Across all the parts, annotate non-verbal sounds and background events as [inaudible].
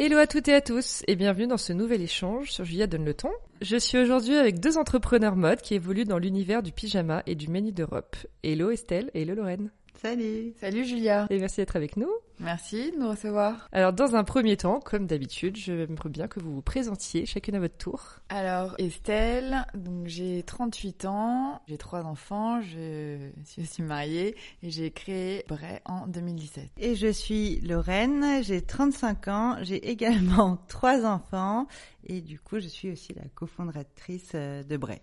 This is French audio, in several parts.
Hello à toutes et à tous et bienvenue dans ce nouvel échange sur Julia Donne le ton. Je suis aujourd'hui avec deux entrepreneurs mode qui évoluent dans l'univers du pyjama et du menu d'Europe. Hello Estelle et hello Lorraine. Salut Salut Julia Et merci d'être avec nous. Merci de nous recevoir. Alors dans un premier temps, comme d'habitude, j'aimerais bien que vous vous présentiez chacune à votre tour. Alors Estelle, donc j'ai 38 ans, j'ai trois enfants, je suis aussi mariée et j'ai créé Bray en 2017. Et je suis Lorraine, j'ai 35 ans, j'ai également [laughs] trois enfants et du coup je suis aussi la cofondatrice de Bray.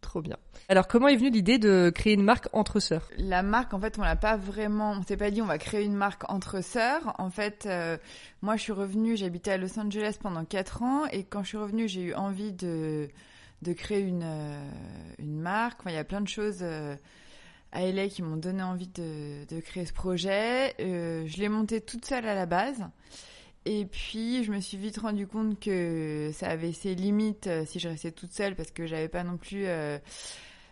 Trop bien. Alors, comment est venue l'idée de créer une marque entre sœurs? La marque, en fait, on l'a pas vraiment. On s'est pas dit on va créer une marque entre sœurs. En fait, euh, moi, je suis revenue. J'habitais à Los Angeles pendant quatre ans, et quand je suis revenue, j'ai eu envie de de créer une euh, une marque. Enfin, il y a plein de choses. Euh, à LA qui m'ont donné envie de, de créer ce projet. je l'ai monté toute seule à la base. Et puis, je me suis vite rendu compte que ça avait ses limites euh, si je restais toute seule parce que j'avais pas non plus euh,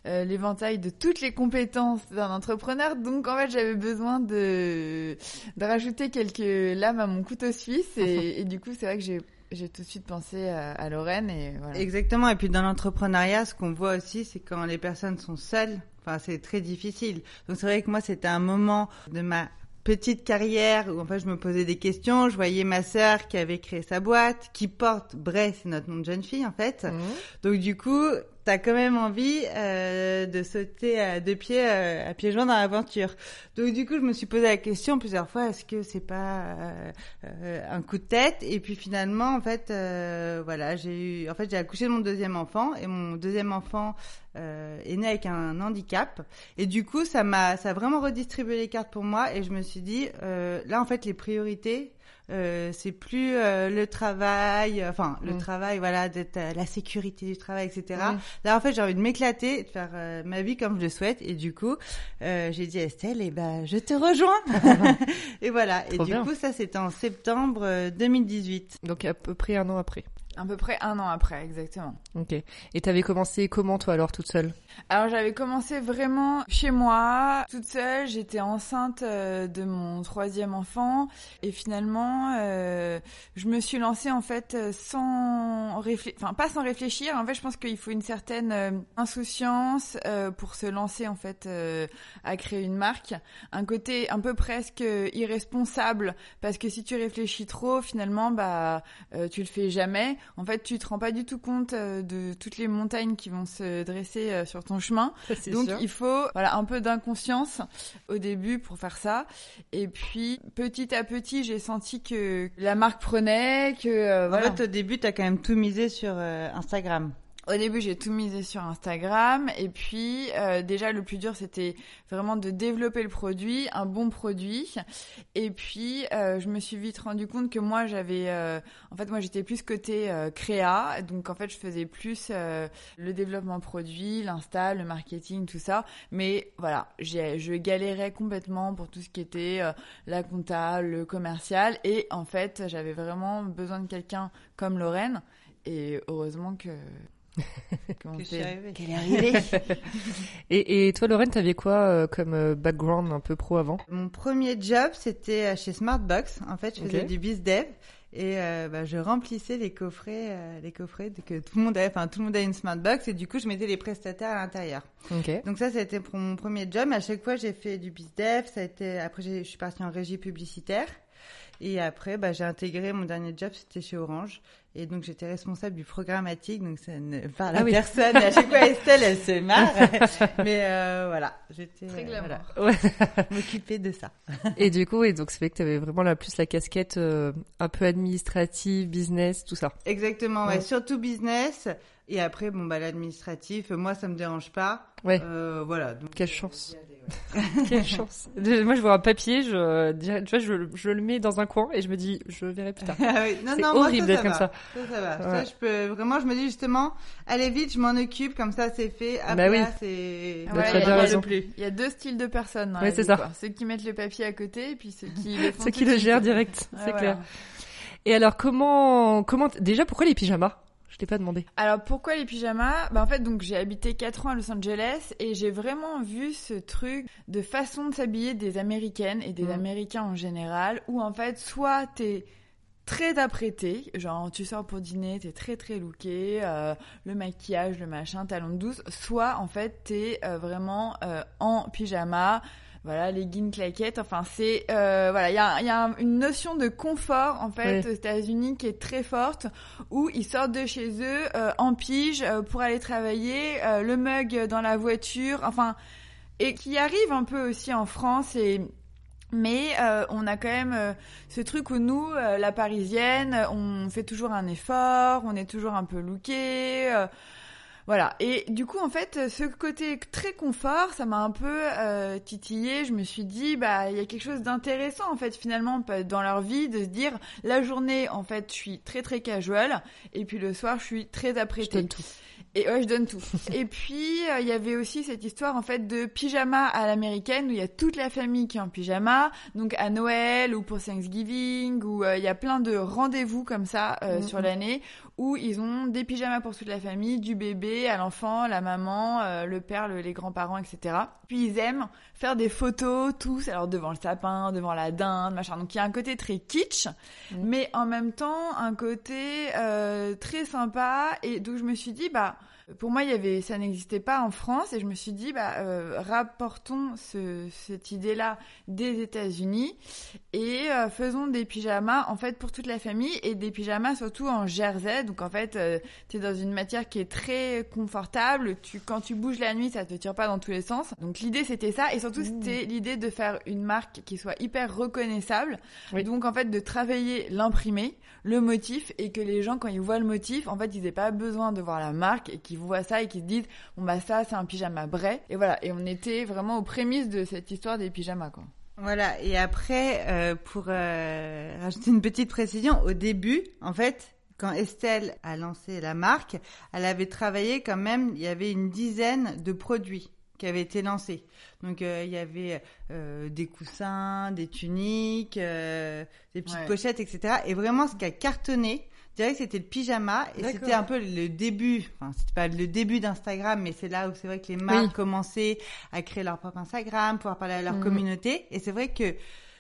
euh, l'éventail de toutes les compétences d'un entrepreneur. Donc, en fait, j'avais besoin de, de rajouter quelques lames à mon couteau suisse. Et, [laughs] et du coup, c'est vrai que j'ai j'ai tout de suite pensé à, à Lorraine et voilà. Exactement. Et puis dans l'entrepreneuriat, ce qu'on voit aussi, c'est quand les personnes sont seules. Enfin, c'est très difficile. Donc c'est vrai que moi, c'était un moment de ma petite carrière où en fait je me posais des questions. Je voyais ma sœur qui avait créé sa boîte, qui porte Bray, c'est notre nom de jeune fille en fait. Mmh. Donc du coup, t'as quand même envie euh, de sauter à deux pieds, euh, à pieds joints dans l'aventure. Donc du coup, je me suis posé la question plusieurs fois est-ce que c'est pas euh, euh, un coup de tête? Et puis finalement, en fait, euh, voilà, j'ai eu, en fait, j'ai accouché de mon deuxième enfant et mon deuxième enfant est né avec un handicap. Et du coup, ça m'a, ça a vraiment redistribué les cartes pour moi. Et je me suis dit, là, en fait, les priorités, euh, c'est plus euh, le travail, euh, enfin le mm. travail, voilà, d'être la sécurité du travail, etc. Là, en fait, j'ai envie de m'éclater, de faire ma vie comme je le souhaite, et du coup, j'ai dit à Estelle, et eh ben, je te rejoins. [laughs] et voilà. et du coup, ça, c'était en septembre 2018. Donc à peu près un an après. À peu près un an après, exactement. Ok. Et t'avais commencé comment toi alors toute seule? Alors j'avais commencé vraiment chez moi, toute seule. J'étais enceinte euh, de mon troisième enfant et finalement euh, je me suis lancée en fait euh, sans réfléchir, enfin pas sans réfléchir. En fait, je pense qu'il faut une certaine euh, insouciance pour se lancer en fait à créer une marque. Un côté un peu presque irresponsable parce que si tu réfléchis trop, finalement bah tu le fais jamais en fait, tu te rends pas du tout compte euh, de toutes les montagnes qui vont se dresser euh, sur ton chemin. Donc, il faut voilà un peu d'inconscience au début pour faire ça. Et puis, petit à petit, j'ai senti que la marque prenait, que euh, voilà. En fait, au début, tu as quand même tout misé sur Instagram. Au début, j'ai tout misé sur Instagram et puis euh, déjà le plus dur c'était vraiment de développer le produit, un bon produit. Et puis euh, je me suis vite rendu compte que moi j'avais, euh, en fait moi j'étais plus côté euh, créa, donc en fait je faisais plus euh, le développement produit, l'insta, le marketing, tout ça. Mais voilà, je galérais complètement pour tout ce qui était euh, la compta, le commercial et en fait j'avais vraiment besoin de quelqu'un comme Lorraine. Et heureusement que [laughs] Qu'elle est arrivée. [laughs] et, et, toi, Lorraine, t'avais quoi euh, comme euh, background un peu pro avant? Mon premier job, c'était euh, chez Smartbox. En fait, je faisais du biz dev et euh, bah, je remplissais les coffrets, euh, les coffrets que tout le monde avait. Enfin, tout le monde a une Smartbox et du coup, je mettais les prestataires à l'intérieur. Okay. Donc ça, c'était pour mon premier job. À chaque fois, j'ai fait du biz dev. Ça a été. Après, je suis partie en régie publicitaire. Et après, bah, j'ai intégré mon dernier job, c'était chez Orange. Et donc j'étais responsable du programmatique, donc ça ne parle Ah à oui. personne. À chaque fois Estelle, elle se marre. [laughs] Mais euh, voilà, j'étais Très euh, glamour. voilà, Ouais. m'occuper de ça. [laughs] Et du coup, et donc c'est vrai que tu avais vraiment la plus la casquette euh, un peu administrative, business, tout ça. Exactement, ouais, Ouais. surtout business. Et après, bon bah l'administratif, moi ça me dérange pas. Ouais. Euh, voilà. Donc, Quelle euh, chance. [laughs] Quelle chance. Moi, je vois un papier, je, tu vois, je, je le mets dans un coin et je me dis, je verrai plus tard. Ah oui. Non, C'est horrible d'être comme va. ça. Ça, ça va. Ouais. Ça, je peux vraiment, je me dis justement, allez vite, je m'en occupe, comme ça c'est fait. Après, Bah oui. c'est. Bah, Ouais, il. Il y a deux styles de personnes dans Ouais, c'est ça. quoi. Ceux qui mettent le papier à côté et puis ceux qui le font Ceux qui le gèrent direct, Ouais, c'est voilà. clair. Et alors, comment, comment, déjà, pourquoi les pyjamas? Je t'ai pas demandé. Alors pourquoi les pyjamas? Bah en fait donc j'ai habité 4 ans à Los Angeles et j'ai vraiment vu ce truc de façon de s'habiller des américaines et des Mm. américains en général où en fait soit t'es très apprêté, genre tu sors pour dîner, t'es très très looké, euh, le maquillage, le machin, talons de douce, soit en fait t'es euh, vraiment euh, en pyjama, voilà, leggings, claquettes, enfin c'est euh, voilà, il y a, y a un- une notion de confort en fait aux États-Unis qui est très forte où ils sortent de chez eux euh, en pige euh, pour aller travailler, euh, le mug dans la voiture, enfin et qui arrive un peu aussi en France et mais euh, on a quand même euh, ce truc où nous, euh, la parisienne, on fait toujours un effort, on est toujours un peu looké. euh, voilà. Et du coup, en fait, ce côté très confort, ça m'a un peu euh, titillé. Je me suis dit, bah, il y a quelque chose d'intéressant, en fait, finalement, dans leur vie, de se dire, la journée, en fait, je suis très très casual, et puis le soir, je suis très Je apprêtée. donne tout. Et ouais, je donne tout. [laughs] et puis, euh, il y avait aussi cette histoire, en fait, de pyjama à l'américaine, où il y a toute la famille qui est en pyjama, donc à Noël ou pour Thanksgiving, où euh, il y a plein de rendez-vous comme ça euh, Mhm. sur l'année, où ils ont des pyjamas pour toute la famille, du bébé à l'enfant, la maman, le père, le- les grands-parents, etc. Puis ils aiment faire des photos tous, alors devant le sapin, devant la dinde, machin. Donc il y a un côté très kitsch, Mhm. mais en même temps un côté euh, très sympa. Et donc je me suis dit, bah pour moi, il y avait, ça n'existait pas en France, et je me suis dit, bah, euh, rapportons ce, cette idée-là des États-Unis et euh, faisons des pyjamas en fait pour toute la famille et des pyjamas surtout en jersey. Donc en fait, euh, tu es dans une matière qui est très confortable. Tu, quand tu bouges la nuit, ça te tire pas dans tous les sens. Donc l'idée c'était ça, et surtout c'était l'idée de faire une marque qui soit hyper reconnaissable. Oui. Donc en fait de travailler l'imprimé, le motif, et que les gens quand ils voient le motif, en fait ils aient pas besoin de voir la marque et qu'ils voient ça et qu'ils se disent bon bah ça c'est un pyjama Bray. Et voilà, et on était vraiment aux prémices de cette histoire des pyjamas quoi. Voilà. Et après, euh, pour euh, rajouter une petite précision, au début, en fait, quand Estelle a lancé la marque, elle avait travaillé quand même. Il y avait une dizaine de produits qui avaient été lancés. Donc euh, il y avait euh, des coussins, des tuniques, euh, des petites Ouais. pochettes, etc. Et vraiment, ce qui a cartonné, je dirais que c'était le pyjama et c'était un peu le début. Enfin, c'était pas le début d'Instagram, mais c'est là où c'est vrai que les marques Oui. commençaient à créer leur propre Instagram, pouvoir parler à leur Mhm. communauté. Et c'est vrai que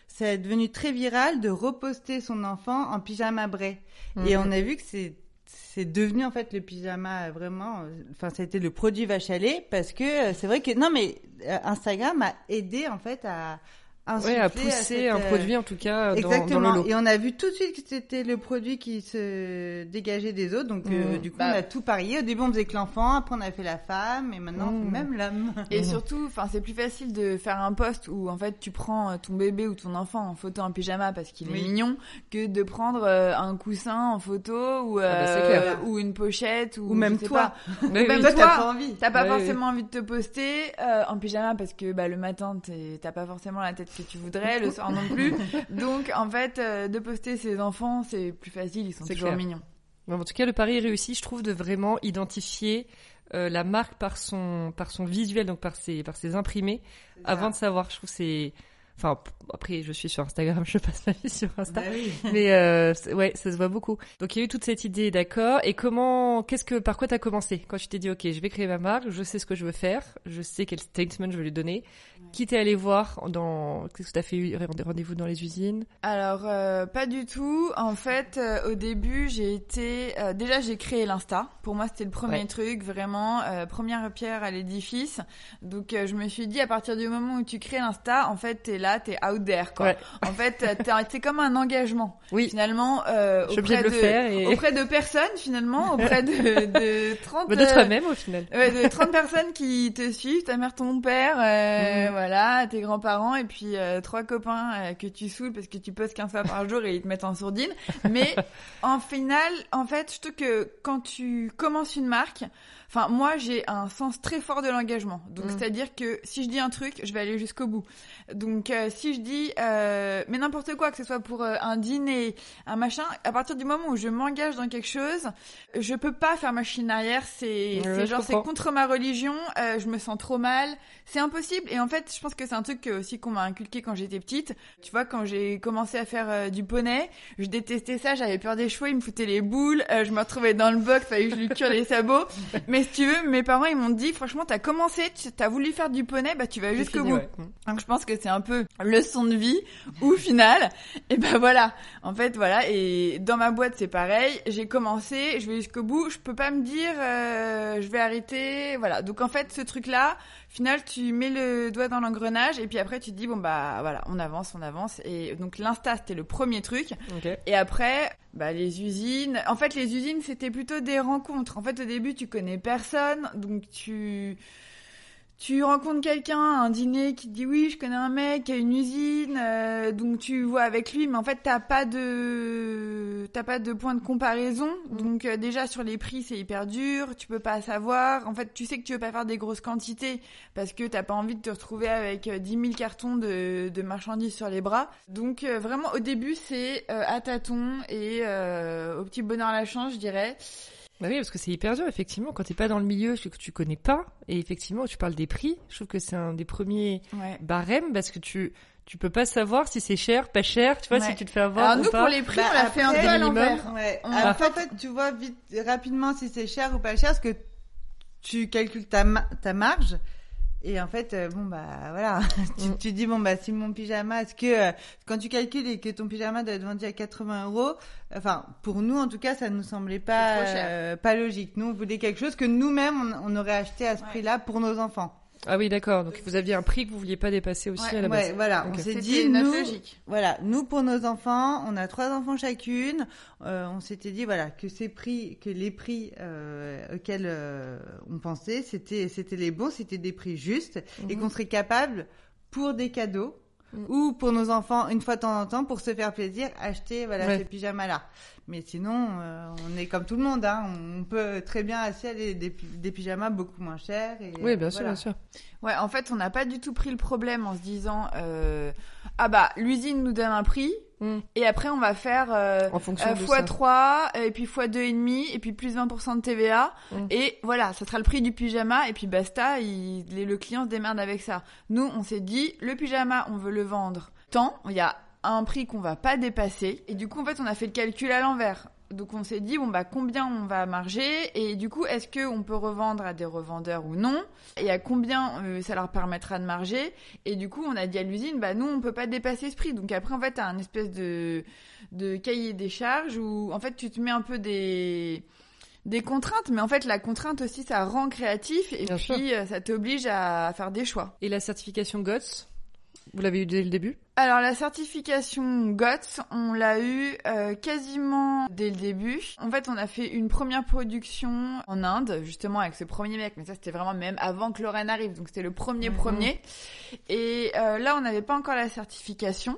c'est devenu très viral de reposter son enfant en pyjama bray. Et Mhm. on a vu que c'est c'est devenu en fait le pyjama euh, vraiment euh, enfin ça a été le produit vache à lait parce que euh, c'est vrai que non mais Instagram a aidé en fait à Ouais, à pousser cette, un euh, produit, en tout cas, dans, dans Exactement. le lot. Et on a vu tout de suite que c'était le produit qui se dégageait des autres. Donc, euh, Mhm. du coup, Bah. on a tout parié. Au début, on faisait que l'enfant. Après, on a fait la femme. Et maintenant, on fait Mhm. même l'homme. Et Mhm. surtout, enfin, c'est plus facile de faire un post où en fait tu prends euh, ton bébé ou ton enfant en photo en pyjama parce qu'il Oui. est mignon, que de prendre euh, un coussin en photo ou Ah bah, euh, ou une pochette ou, Ou même toi. pas. Oui, même oui. Toi, t'as pas envie. T'as pas Ouais, forcément envie de te poster euh, en pyjama parce que bah, le matin t'as pas forcément la tête que tu voudrais, le soir non plus. [laughs] Donc en fait, euh, de poster ses enfants c'est plus facile, ils sont toujours clair. mignons. En tout cas, le pari est réussi, je trouve, de vraiment identifier euh, la marque par son, par son visuel, donc par ses, par ses imprimés, avant de savoir. Je trouve que c'est. Enfin, après, je suis sur Instagram, [laughs] je passe ma vie sur Insta. Bah oui. Mais euh, ouais, ça se voit beaucoup. Donc il y a eu toute cette idée, d'accord. Et comment, qu'est-ce que, par quoi t'as commencé? Quand tu t'es dit, ok, je vais créer ma marque, je sais ce que je veux faire, je sais quel statement je veux lui donner. Qui t'es allé voir dans, qu'est-ce que t'as fait eu- des rendez-vous dans les usines? Alors euh, pas du tout. En fait, euh, au début, j'ai été euh, déjà j'ai créé l'Insta. Pour moi, c'était le premier Ouais. truc vraiment euh, première pierre à l'édifice. Donc euh, je me suis dit à partir du moment où tu crées l'Insta, en fait, t'es là là, t'es out there, quoi. Ouais. En fait, c'est comme un engagement. Oui. Finalement, euh, auprès de et- auprès de personnes, finalement, auprès de, de [laughs] 30... Bah, de euh, toi-même au final. Ouais, de 30 personnes qui te suivent, ta mère, ton père, euh, Mhm. voilà, tes grands-parents et puis euh, trois copains euh, que tu saoules parce que tu postes 15 fois par jour et ils te mettent en sourdine. Mais [laughs] en final, en fait, je trouve que quand tu commences une marque, enfin moi j'ai un sens très fort de l'engagement. Donc Mhm. c'est-à-dire que si je dis un truc, je vais aller jusqu'au bout. Donc euh, si je dis euh, mais n'importe quoi, que ce soit pour euh, un dîner, un machin, à partir du moment où je m'engage dans quelque chose, je peux pas faire machine arrière. C'est Ouais, genre c'est contre ma religion. euh, je me sens trop mal. C'est impossible. Et en fait, je pense que c'est un truc aussi qu'on m'a inculqué quand j'étais petite. Tu vois, quand j'ai commencé à faire euh, du poney, je détestais ça. J'avais peur des chevaux. Ils me foutaient les boules. euh, je me retrouvais dans le box. Fallait que je lui cure les sabots. [laughs] Mais si tu veux, mes parents ils m'ont dit franchement, t'as commencé, tu as voulu faire du poney, bah tu vas jusqu'au bout. ouais. Donc je pense que c'est un peu leçon de vie [laughs] ou final. Et ben voilà. En fait voilà. Et dans ma boîte c'est pareil. J'ai commencé, je vais jusqu'au bout. Je peux pas me dire euh, je vais arrêter. Voilà. Donc en fait ce truc là, final tu mets le doigt dans l'engrenage et puis après tu te dis bon bah voilà on avance on avance. Et donc l'insta c'était le premier truc. Ok. Et après, bah, les usines. En fait, les usines, c'était plutôt des rencontres. En fait, au début, tu connais personne, donc tu. Tu rencontres quelqu'un à un dîner qui te dit oui, je connais un mec qui a une usine, euh, donc tu vois avec lui, mais en fait t'as pas de t'as pas de point de comparaison, donc euh, déjà sur les prix c'est hyper dur, tu peux pas savoir. En fait, tu sais que tu veux pas faire des grosses quantités parce que t'as pas envie de te retrouver avec euh, 10 000 cartons de, de marchandises sur les bras. Donc euh, vraiment au début c'est euh, à tâtons et euh, au petit bonheur la chance, je dirais. Bah oui, parce que c'est hyper dur, effectivement, quand t'es pas dans le milieu, que tu connais pas, et effectivement, tu parles des prix, je trouve que c'est un des premiers Ouais. barèmes, parce que tu, tu peux pas savoir si c'est cher, pas cher, tu vois, Ouais. si tu te fais avoir Alors ou nous pas. pour les prix Bah, on l'a fait un après, peu à l'envers. Ouais. On- Après, en fait, tu vois vite, rapidement si c'est cher ou pas cher, parce que tu calcules ta, ma- ta marge. Et en fait, euh, bon bah voilà, [laughs] tu, Mm. tu dis bon bah si mon pyjama, est-ce que euh, quand tu calcules et que ton pyjama doit être vendu à 80 euros, enfin pour nous en tout cas ça nous semblait pas euh, pas logique. Nous on voulait quelque chose que nous-mêmes on, on aurait acheté à ce Ouais. prix-là pour nos enfants. Ah oui, d'accord, donc vous aviez un prix que vous vouliez pas dépasser aussi Ouais, à la base. Ouais, voilà, on s'est dit notre nous, logique. Voilà, nous pour nos enfants, on a trois enfants chacune. euh, on s'était dit voilà que ces prix, que les prix euh, auxquels euh, on pensait, c'était c'était les bons, c'était des prix justes et Mhm. qu'on serait capable pour des cadeaux Mhm. ou pour nos enfants une fois de temps en temps pour se faire plaisir acheter voilà Ouais. ces pyjamas là. Mais sinon, euh, on est comme tout le monde, hein, on peut très bien acheter des, des, des pyjamas beaucoup moins chers. Et, Oui, bien sûr, voilà. bien sûr. Ouais, en fait, on n'a pas du tout pris le problème en se disant euh, ah bah l'usine nous donne un prix Mm. et après on va faire euh, En fonction euh. 3 et puis fois deux et demi et puis plus 20% de TVA Mm. et voilà, ça sera le prix du pyjama et puis basta, il, le client se démerde avec ça. Nous, on s'est dit le pyjama, on veut le vendre tant, il y a un prix qu'on va pas dépasser et du coup en fait, on a fait le calcul à l'envers. Donc on s'est dit bon bah combien on va marger et du coup est-ce que on peut revendre à des revendeurs ou non et à combien euh, ça leur permettra de marger et du coup on a dit à l'usine bah nous on peut pas dépasser ce prix. Donc après en fait t'as un espèce de de cahier des charges où en fait tu te mets un peu des des contraintes mais en fait la contrainte aussi ça rend créatif et Bien puis euh, ça t'oblige à faire des choix. Et la certification GOTS, vous l'avez eu dès le début? Alors la certification GOTS, on l'a eu euh, quasiment dès le début. En fait, on a fait une première production en Inde, justement avec ce premier mec, mais ça c'était vraiment même avant que Lorraine arrive, donc c'était le premier Mhm. premier. Et euh, là, on n'avait pas encore la certification.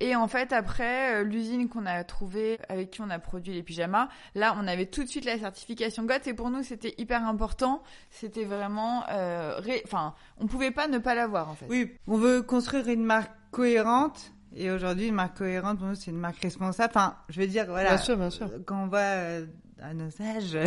Et en fait, après euh, l'usine qu'on a trouvée, avec qui on a produit les pyjamas, là, on avait tout de suite la certification GOTS. Et pour nous, c'était hyper important. C'était vraiment, euh, ré- enfin, on pouvait pas ne pas l'avoir en fait. Oui, on veut construire une marque cohérente. Et aujourd'hui, une marque cohérente, pour nous, c'est une marque responsable. Enfin, je veux dire, voilà. Bien sûr, bien sûr. Quand on va euh, à nos âges,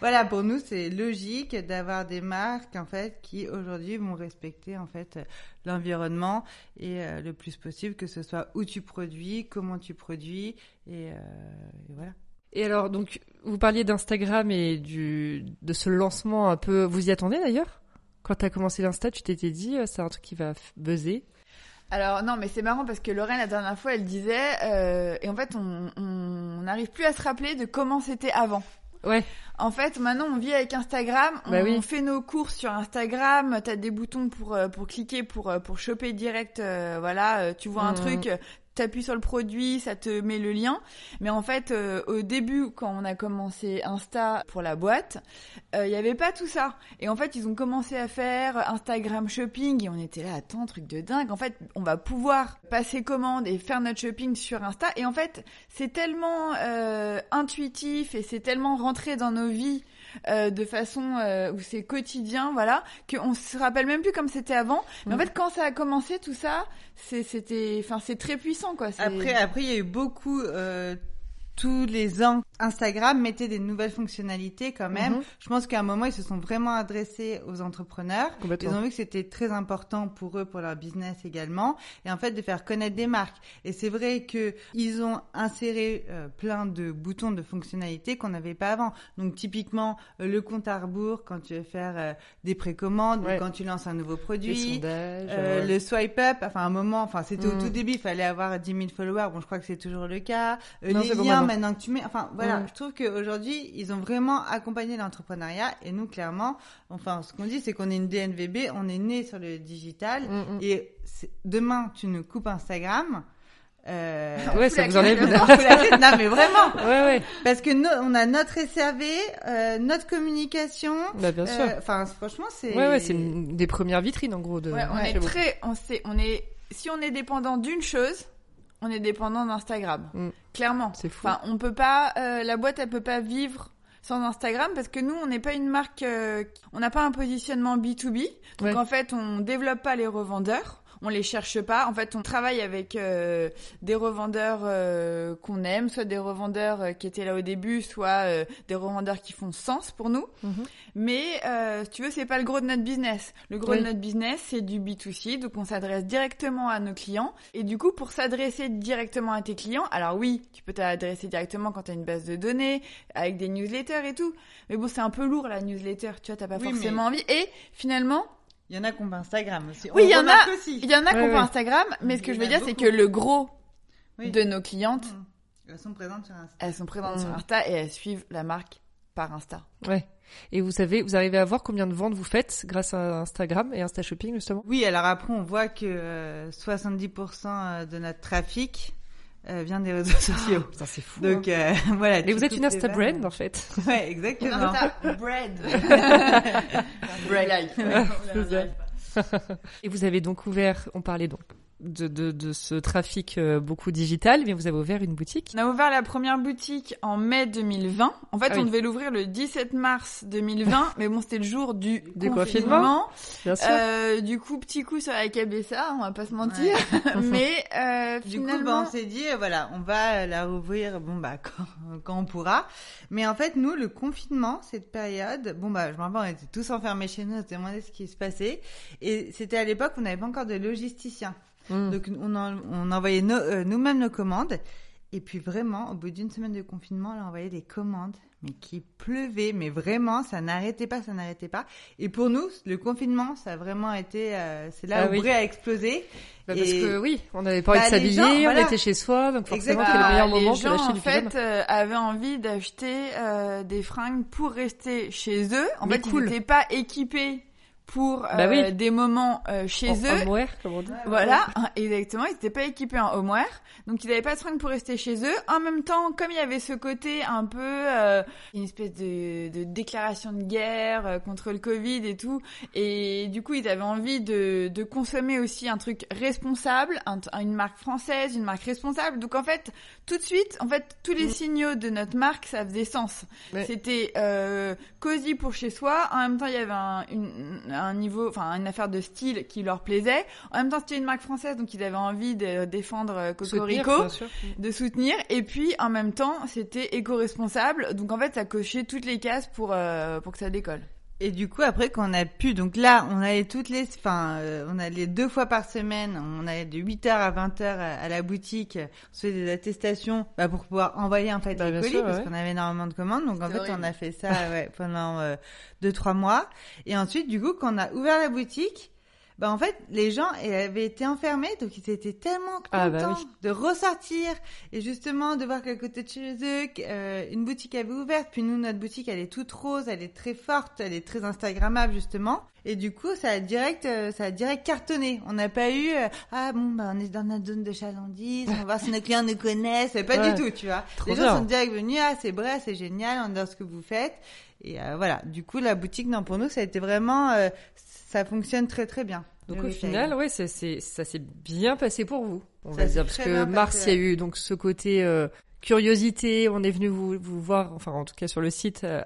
voilà, pour nous, c'est logique d'avoir des marques, en fait, qui aujourd'hui vont respecter, en fait, euh, l'environnement et euh, le plus possible, que ce soit où tu produis, comment tu produis, et, euh, et voilà. Et alors, donc, vous parliez d'Instagram et du, de ce lancement un peu. Vous y attendez d'ailleurs? Quand t'as commencé l'Insta, tu t'étais dit, euh, c'est un truc qui va buzzer? Alors non, mais c'est marrant parce que Lorraine la dernière fois, elle disait, euh, et en fait, on on n'arrive plus à se rappeler de comment c'était avant. Ouais. En fait, maintenant, on vit avec Instagram. On, Bah oui. on fait nos courses sur Instagram. T'as des boutons pour euh, pour cliquer pour euh, pour choper direct. euh, voilà, tu vois un Mhm. truc, t'appuies sur le produit, ça te met le lien. Mais en fait, euh, au début, quand on a commencé Insta pour la boîte, euh, il y avait pas tout ça. Et en fait, ils ont commencé à faire Instagram Shopping et on était là, attends, truc de dingue. En fait, on va pouvoir passer commande et faire notre shopping sur Insta. Et en fait, c'est tellement euh, intuitif et c'est tellement rentré dans nos vies euh, de façon euh, où c'est quotidien, voilà, qu'on se rappelle même plus comme c'était avant. Mais en Mm. fait, quand ça a commencé, tout ça, c'est- c'était, enfin, c'est très puissant, quoi. Après, après, il y a eu beaucoup. euh, tous les ans, Instagram mettait des nouvelles fonctionnalités quand même. Mhm. Je pense qu'à un moment, ils se sont vraiment adressés aux entrepreneurs. Ils ont vu que c'était très important pour eux, pour leur business également, et en fait de faire connaître des marques. Et c'est vrai que ils ont inséré euh, plein de boutons de fonctionnalités qu'on n'avait pas avant. Donc typiquement euh, le compte à rebours quand tu veux faire euh, des précommandes Ouais. ou quand tu lances un nouveau produit. sondages. Le swipe up, enfin un moment, enfin c'était au Mm. tout début, il fallait avoir 10 000 followers. Bon, je crois que c'est toujours le cas. Non, les c'est bon liens maintenant. maintenant que tu mets, enfin voilà, Mm. je trouve qu'aujourd'hui ils ont vraiment accompagné l'entrepreneuriat et nous clairement, enfin ce qu'on dit c'est qu'on est une DNVB, on est né sur le digital Mm, mm. et demain tu nous coupes Instagram. Euh... [laughs] Ouais, ça vous enlève. non mais vraiment, [laughs] Ouais, ouais. parce que nous, on a notre SRV, euh, notre communication. Bah, bien sûr. Euh, Enfin, franchement, c'est. Ouais, ouais, c'est une des premières vitrines en gros de. Ouais, on est très, on sait, on est, si on est dépendant d'une chose, on est dépendant d'Instagram. Mm. Clairement. C'est fou. Enfin, on peut pas, euh, la boîte, elle peut pas vivre sans Instagram parce que nous, on n'est pas une marque, euh, on n'a pas un positionnement B2B. Donc Ouais. en fait, on développe pas les revendeurs. On les cherche pas. En fait, on travaille avec euh, des revendeurs euh, qu'on aime, soit des revendeurs euh, qui étaient là au début, soit euh, des revendeurs qui font sens pour nous. Mhm. Mais euh, si tu veux, c'est pas le gros de notre business. Le gros Oui. de notre business, c'est du B2C, donc on s'adresse directement à nos clients. Et du coup, pour s'adresser directement à tes clients, alors oui, tu peux t'adresser directement quand tu as une base de données, avec des newsletters et tout. Mais bon, c'est un peu lourd la newsletter, tu vois, t'as pas Oui, forcément envie. Et finalement, Il y en a qui ont pas Instagram aussi. Oui, il y en a- il y en a qui Ouais, ont pas ouais. Instagram, mais ce que je veux dire, c'est que le gros Oui. de nos clientes, Mm. Elles sont présentes sur Insta. elles sont présentes Mm. sur Insta et elles suivent la marque par Insta. Ouais. Et vous savez, vous arrivez à voir combien de ventes vous faites grâce à Instagram et Insta Shopping justement? Oui, alors après, on voit que euh, 70% de notre trafic euh, vient des réseaux [laughs] sociaux. Putain, c'est fou. Donc euh, [laughs] voilà. Mais vous êtes une Insta brand en fait. [laughs] Ouais, exactement. Insta. C'est ça. Et vous avez donc ouvert, on parlait donc de, de, de ce trafic euh, beaucoup digital, mais vous avez ouvert une boutique. On a ouvert la première boutique en mai 2020. En fait, Ah on devait l'ouvrir le 17 mars 2020, [laughs] mais bon, c'était le jour du Du confinement. confinement. Bien sûr. Euh, du coup, petit coup sur la KBSA, on va pas se mentir. [laughs] mais [laughs] euh, Du coup, bah, finalement, on s'est dit, euh, voilà, on va la rouvrir, bon bah quand, quand on pourra. Mais en fait, nous, le confinement, cette période, bon bah, je me rappelle, on était tous enfermés chez nous, on se demandait ce qui se passait. Et c'était à l'époque, on n'avait pas encore de logisticien. Mm. Donc on, en- on envoyait euh, nous-mêmes nos commandes. Et puis vraiment, au bout d'une semaine de confinement, on a envoyé des commandes, mais qui pleuvaient, mais vraiment, ça n'arrêtait pas, ça n'arrêtait pas. Et pour nous, le confinement, ça a vraiment été, euh, c'est là Ah où oui. A explosé. Bah, parce que oui, on n'avait pas envie Bah, de les s'habiller, on était chez soi, donc forcément c'est le meilleur Bah, moment les gens, en fait, euh, avaient envie d'acheter euh, des fringues pour rester chez eux. En Mais fait, cool. ils n'étaient pas équipés pour euh, Bah oui. des moments euh, chez En eux. homeware, comme on dit. Voilà, hein, exactement. Ils n'étaient pas équipés en homeware, donc ils n'avaient pas de fringues pour rester chez eux. En même temps, comme il y avait ce côté un peu euh, une espèce de, de déclaration de guerre euh, contre le Covid et tout, et du coup ils avaient envie de, de consommer aussi un truc responsable, un- une marque française, une marque responsable. Donc en fait, tout de suite, en fait, tous les Mm. signaux de notre marque, ça faisait sens. Ouais. C'était euh, cosy pour chez soi. En même temps, il y avait un, une- un niveau, enfin une affaire de style qui leur plaisait. En même temps, c'était une marque française, donc ils avaient envie de défendre euh, Soutenir, Cocorico, sûr. de soutenir. Et puis, en même temps, c'était éco-responsable. Donc en fait, ça cochait toutes les cases pour euh, pour que ça décolle. Et du coup, après qu'on a pu, donc là, on allait toutes les, enfin, euh, on allait deux fois par semaine, on allait de 8h à 20h à, à la boutique, on se fait des attestations bah, pour pouvoir envoyer en fait Bah, les colis, sûr, parce ouais. qu'on avait énormément de commandes, donc en fait, horrible. on a fait ça [laughs] ouais, pendant euh, deux, trois mois. Et ensuite, du coup, quand on a ouvert la boutique, bah en fait, les gens avaient été enfermés, donc ils étaient tellement contents Ah, bah oui. de ressortir et justement de voir qu'à côté de chez eux, euh, une boutique avait ouverte. Puis nous, notre boutique, elle est toute rose, elle est très forte, elle est très instagrammable justement. Et du coup, ça a direct, euh, ça a direct cartonné. On n'a pas eu euh, ah bon bah on est dans notre zone de chalandise, on va voir si nos clients nous connaissent. Pas Ouais. du tout, tu vois. Trop les gens bien. sont direct venus ah c'est vrai, c'est génial, on adore ce que vous faites. Et voilà, du coup la boutique non pour nous ça a été vraiment, euh, ça fonctionne très très bien. Donc au final, ouais, ça s'est ça s'est bien passé pour vous, on Ça va dire, parce que mars, il y a eu donc ce côté euh, curiosité, on est venu vous, vous voir, enfin en tout cas sur le site, euh,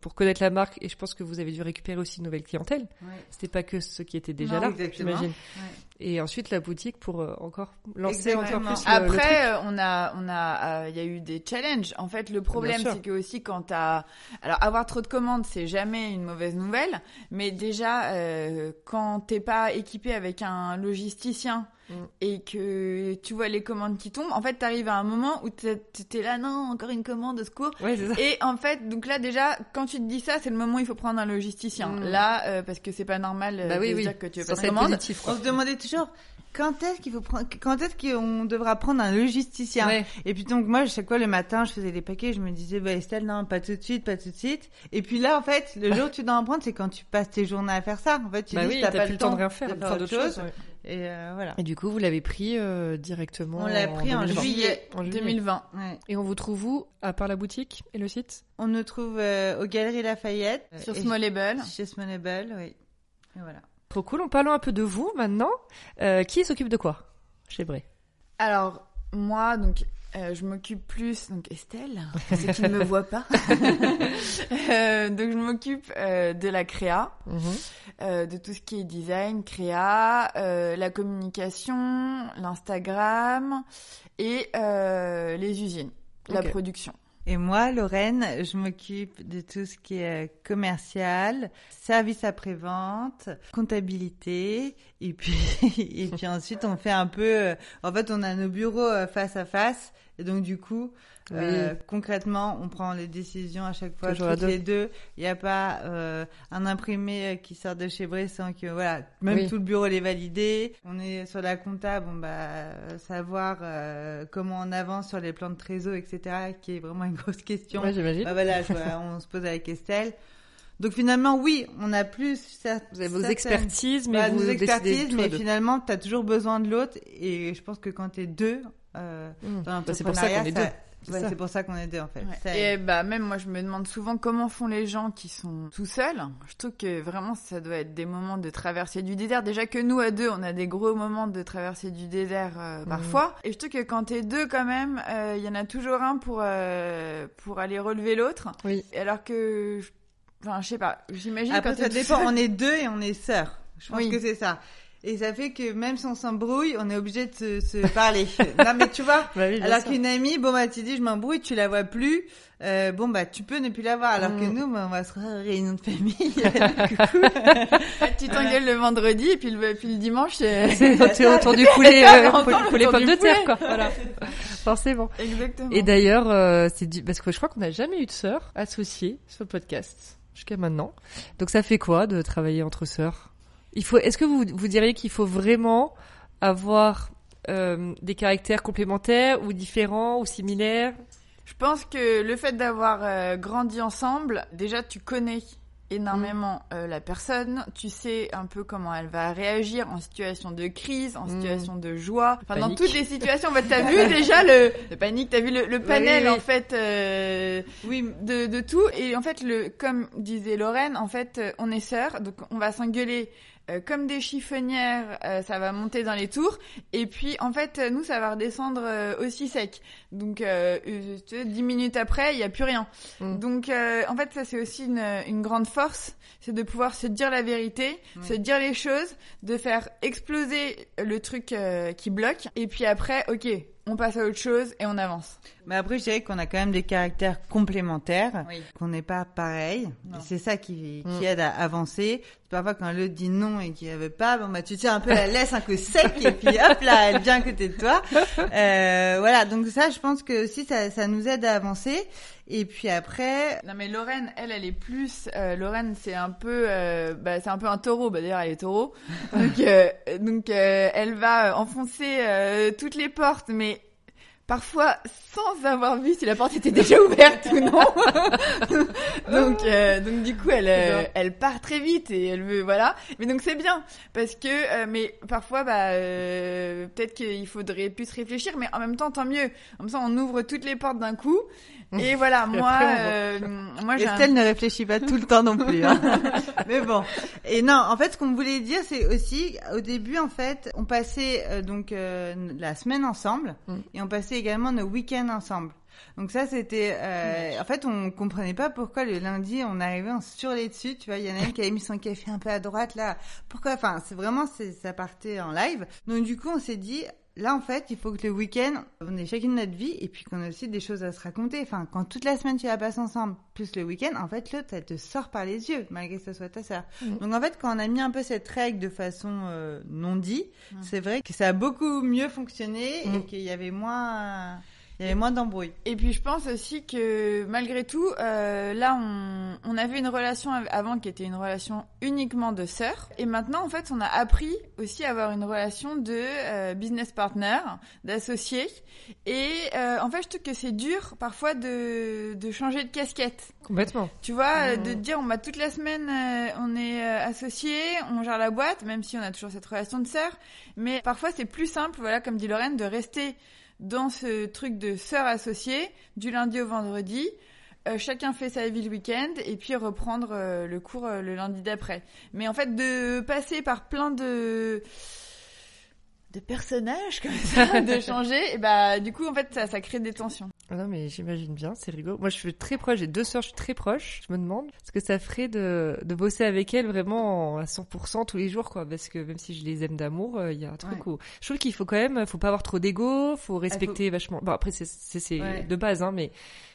pour connaître la marque, et je pense que vous avez dû récupérer aussi une nouvelle clientèle. Ouais. C'était pas que ceux qui étaient déjà Non, là, j'imagine. Ouais. Et ensuite la boutique pour euh, encore lancer Exactement. encore plus le- le truc. Après, euh, on a, on a, euh, il y a eu des challenges. En fait, le problème, c'est que aussi quand t'as, alors avoir trop de commandes, c'est jamais une mauvaise nouvelle. Mais déjà, euh, quand t'es pas équipé avec un logisticien Mm. et que tu vois les commandes qui tombent, en fait, t'arrives à un moment où t'es là, non, encore une commande, au secours. Ouais, c'est ça. Et en fait, donc là déjà, quand tu te dis ça, c'est le moment où il faut prendre un logisticien. Mm. Là, euh, parce que c'est pas normal euh, Bah de oui. dire que tu veux pas de commande. positif, On se demandait toujours quand est-ce qu'il faut prendre, quand est-ce qu'on devra prendre un logisticien. Ouais. Et puis donc moi, chaque fois le matin, je faisais les paquets, je me disais bah Estelle, non, pas tout de suite, pas tout de suite. Et puis là, en fait, le jour où tu dois en prendre, c'est quand tu passes tes journées à faire ça. En fait, tu Bah dis oui, t'as t'as pas plus le temps de rien faire, de plein d'autres choses. ouais. Et euh, voilà. Et du coup, vous l'avez pris euh, directement. On l'a pris en 2020. juillet. En juillet. 2020. Ouais. Et on vous trouve où À part la boutique et le site? On nous trouve euh, aux Galeries Lafayette. Sur Smallable. Chez Smallable, oui. Et voilà. Trop cool. En parlant un peu de vous maintenant, euh, qui s'occupe de quoi chez Bray? Alors, moi, donc, euh, je m'occupe plus, donc Estelle, pour ceux qui ne me voient pas. [laughs] Euh, donc, je m'occupe euh, de la créa, euh, de tout ce qui est design, créa, la communication, l'Instagram et les usines, la production. Et moi, Lorraine, je m'occupe de tout ce qui est euh, commercial, service après-vente, comptabilité, et puis [laughs] et puis ensuite on fait un peu. euh, en fait, on a nos bureaux euh, face à face, et donc du coup, euh, concrètement, on prend les décisions à chaque fois Toujours à toutes deux. les deux. Il n'y a pas euh, un imprimé euh, qui sort de chez sans que voilà, même Oui. tout le bureau l'ait validé. On est sur la compta, bon bah savoir euh, comment on avance sur les plans de trésor, etc., qui est vraiment une grosse question. Ouais, j'imagine. Bah voilà, [laughs] on se pose avec Estelle. Donc finalement, oui, on a plus cer- Vous avez vos certaines- expertises, mais Bah, vous expertises, mais finalement, tu as toujours besoin de l'autre. Et je pense que quand tu es deux, euh, Mmh. Bah, c'est pour ça qu'on est deux. C'est ouais, pour ça qu'on est deux en fait. Ouais. Ça Et bah même moi je me demande souvent comment font les gens qui sont tout seuls. Je trouve que vraiment ça doit être des moments de traversée du désert. Déjà que nous à deux on a des gros moments de traversée du désert euh, parfois. Et je trouve que quand t'es deux quand même, euh, il y en a toujours un pour euh, pour aller relever l'autre. Oui. Alors que, je- enfin je sais pas, j'imagine Après, quand ça dépend. On est deux et on est sœurs. Je pense Oui. que c'est ça. Et ça fait que même si on s'embrouille, on est obligé de se, se parler. [laughs] non mais tu vois, Bah oui, alors qu'une amie, bon bah tu dis je m'embrouille, tu la vois plus, euh, bon bah tu peux ne plus la voir. Alors que Mm. nous, bah, on va se réunion de famille. [laughs] Coucou. tu t'engueules le vendredi et puis le, puis le dimanche [laughs] c'est... C'est autour du poulet, euh, poulet, du de terre, quoi. Voilà. Forcément. Exactement. Et d'ailleurs, euh, c'est du... parce que je crois qu'on n'a jamais eu de sœurs associées sur le podcast jusqu'à maintenant. Donc ça fait quoi de travailler entre sœurs? Il faut. Est-ce que vous vous diriez qu'il faut vraiment avoir euh, des caractères complémentaires ou différents ou similaires? Je pense que le fait d'avoir euh, grandi ensemble, déjà tu connais énormément euh, la personne, tu sais un peu comment elle va réagir en situation de crise, en Mm. situation de joie, enfin dans toutes les situations. En fait, t'as [laughs] vu déjà le, le panique, t'as vu le, le panel oui, oui. en fait euh, Oui, de, de tout. Et en fait, le comme disait Lorraine, en fait, euh, on est sœurs, donc on va s'engueuler. Euh, comme des chiffonnières, euh, ça va monter dans les tours. Et puis, en fait, euh, nous, ça va redescendre euh, aussi sec. Donc, euh, dix minutes après, il n'y a plus rien. Mm. Donc, euh, en fait, ça, c'est aussi une, une grande force. C'est de pouvoir se dire la vérité, se dire les choses, de faire exploser le truc euh, qui bloque. Et puis après, ok, on passe à autre chose et on avance. Mais après, je dirais qu'on a quand même des caractères complémentaires, Oui. qu'on n'est pas pareil. C'est ça qui, qui Mm. aide à avancer. Parfois, quand l'autre dit non et qu'il ne veut pas, bon, bah, tu tiens un peu la laisse un peu sec et puis hop là, elle vient à côté de toi. Euh, voilà. Donc ça, je pense que aussi, ça, ça nous aide à avancer. Et puis après, Non mais Lorraine, elle, elle est plus. Euh, Lorraine, c'est un peu, euh, bah, c'est un peu un taureau. Bah d'ailleurs, elle est taureau. [laughs] donc, euh, donc, euh, elle va enfoncer euh, toutes les portes, mais parfois sans avoir vu si la porte était déjà ouverte ou non. [laughs] donc, euh, donc du coup, elle, euh, elle part très vite et elle veut, voilà. Mais donc c'est bien parce que, euh, mais parfois, bah, peut-être qu'il faudrait plus réfléchir, mais en même temps, tant mieux. Comme ça, on ouvre toutes les portes d'un coup. Et [laughs] voilà, moi, moi, j'ai un- Estelle ne réfléchit pas tout le temps non plus. Hein. [laughs] Mais bon. Et non, en fait, ce qu'on voulait dire, c'est aussi, au début, en fait, on passait donc la semaine ensemble Mm. et on passait également nos week-ends ensemble. Donc ça, c'était... euh, en fait, on comprenait pas pourquoi le lundi, on arrivait, on se surlait dessus. Tu vois, il y en a une qui avait mis son café un peu à droite, là. Pourquoi? Enfin, c'est vraiment, ça partait en live. Donc du coup, on s'est dit... Là, en fait, il faut que le week-end, on ait chacune notre vie et puis qu'on ait aussi des choses à se raconter. Enfin, quand toute la semaine tu la passes ensemble, plus le week-end, en fait, l'autre, elle te sort par les yeux, malgré que ce soit ta sœur. Mhm. Donc, en fait, quand on a mis un peu cette règle de façon euh, non dit, Mhm. c'est vrai que ça a beaucoup mieux fonctionné et Mhm. qu'il y avait moins, il y avait moins d'embrouilles. Et puis je pense aussi que malgré tout, euh, là on, on avait une relation av- avant qui était une relation uniquement de sœurs. Et maintenant en fait on a appris aussi à avoir une relation de euh, business partner, d'associé. Et euh, en fait je trouve que c'est dur parfois de, de changer de casquette. Complètement. Tu vois, de te dire on va toute la semaine euh, on est euh, associés, on gère la boîte, même si on a toujours cette relation de sœur. Mais parfois c'est plus simple, voilà comme dit Lorraine, de rester dans ce truc de sœur associée du lundi au vendredi. Euh, chacun fait sa vie le week-end et puis reprendre euh, le cours euh, le lundi d'après. Mais en fait, de passer par plein de de personnages comme ça, [laughs] de changer, bah du coup en fait ça, ça crée des tensions. Ah non, mais j'imagine bien, c'est rigolo. Moi, je suis très proche, j'ai deux sœurs, je suis très proche. Je me demande ce que ça ferait de, de bosser avec elles vraiment à 100% tous les jours, quoi. Parce que même si je les aime d'amour, euh, il y a un truc où je trouve qu'il faut quand même, faut pas avoir trop d'ego, faut respecter vachement. Bon, après, c'est, c'est, c'est Ouais. de base, hein, mais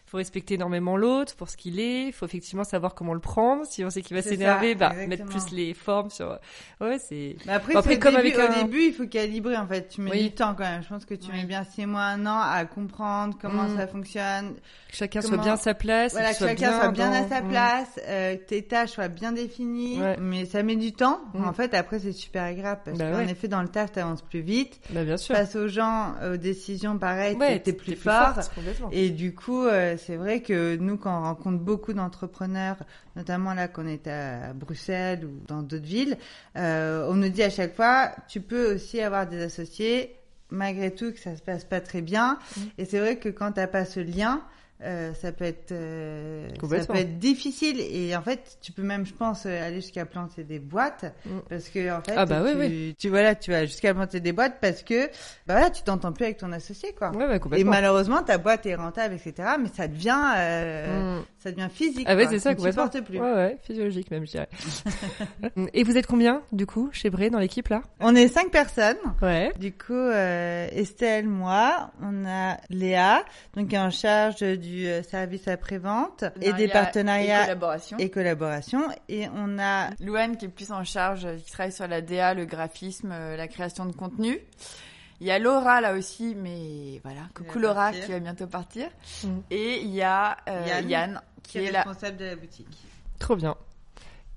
faut respecter énormément l'autre pour ce qu'il est. Faut effectivement savoir comment le prendre. Si on sait qu'il va s'énerver, bah, mettre plus les formes sur, ouais, c'est, Mais après, Bon, après, comme début, avec au début, il faut calibrer, en fait. Tu mets Oui. du temps, quand même. Je pense que tu Oui. mets bien six mois, un an à comprendre comment Mm. ça fonctionne, que chacun Comment- soit bien à sa place. Voilà, que chacun soit bien à sa Mm. place, euh, que tes tâches soient bien définies, Ouais. mais ça met du temps. Mm. En fait, après, c'est super agréable parce Bah qu'en ouais. effet, dans le taf, t'avances plus vite. Bah, bien sûr. Face aux gens, aux décisions, pareil, Ouais, t'es plus fort. forte. Et du coup, euh, c'est vrai que nous, quand on rencontre beaucoup d'entrepreneurs, notamment là qu'on est à Bruxelles ou dans d'autres villes, euh, on nous dit à chaque fois, tu peux aussi avoir des associés, malgré tout que ça se passe pas très bien. Mm. Et c'est vrai que quand t'as pas ce lien, euh, ça peut être euh, ça peut être difficile et en fait tu peux même je pense euh, aller jusqu'à planter des boîtes Mm. parce que en fait Ah bah tu, oui, tu voilà tu vas jusqu'à planter des boîtes parce que bah voilà tu t'entends plus avec ton associé quoi Ouais, bah, et malheureusement, ta boîte est rentable, etc. Mais ça devient, euh, Mm. ça devient physique. Ah ouais, c'est ça, Tu ne complètement. supportes plus. Ouais, ouais, physiologique même, je dirais. [laughs] Et vous êtes combien, du coup, chez Bray, dans l'équipe, là? On est cinq personnes. Ouais. Du coup, Estelle, moi, on a Léa, donc qui est en charge du euh, service après-vente et des Et partenariats collaboration. et collaborations. Et on a Louane qui est plus en charge, euh, qui travaille sur la DA, le graphisme, euh, la création de contenu. Il y a Laura là aussi, mais voilà, coucou Laura partir. qui va bientôt partir. Mm. Et il y a euh, Yann, Yann, qui est est responsable de la boutique. Trop bien.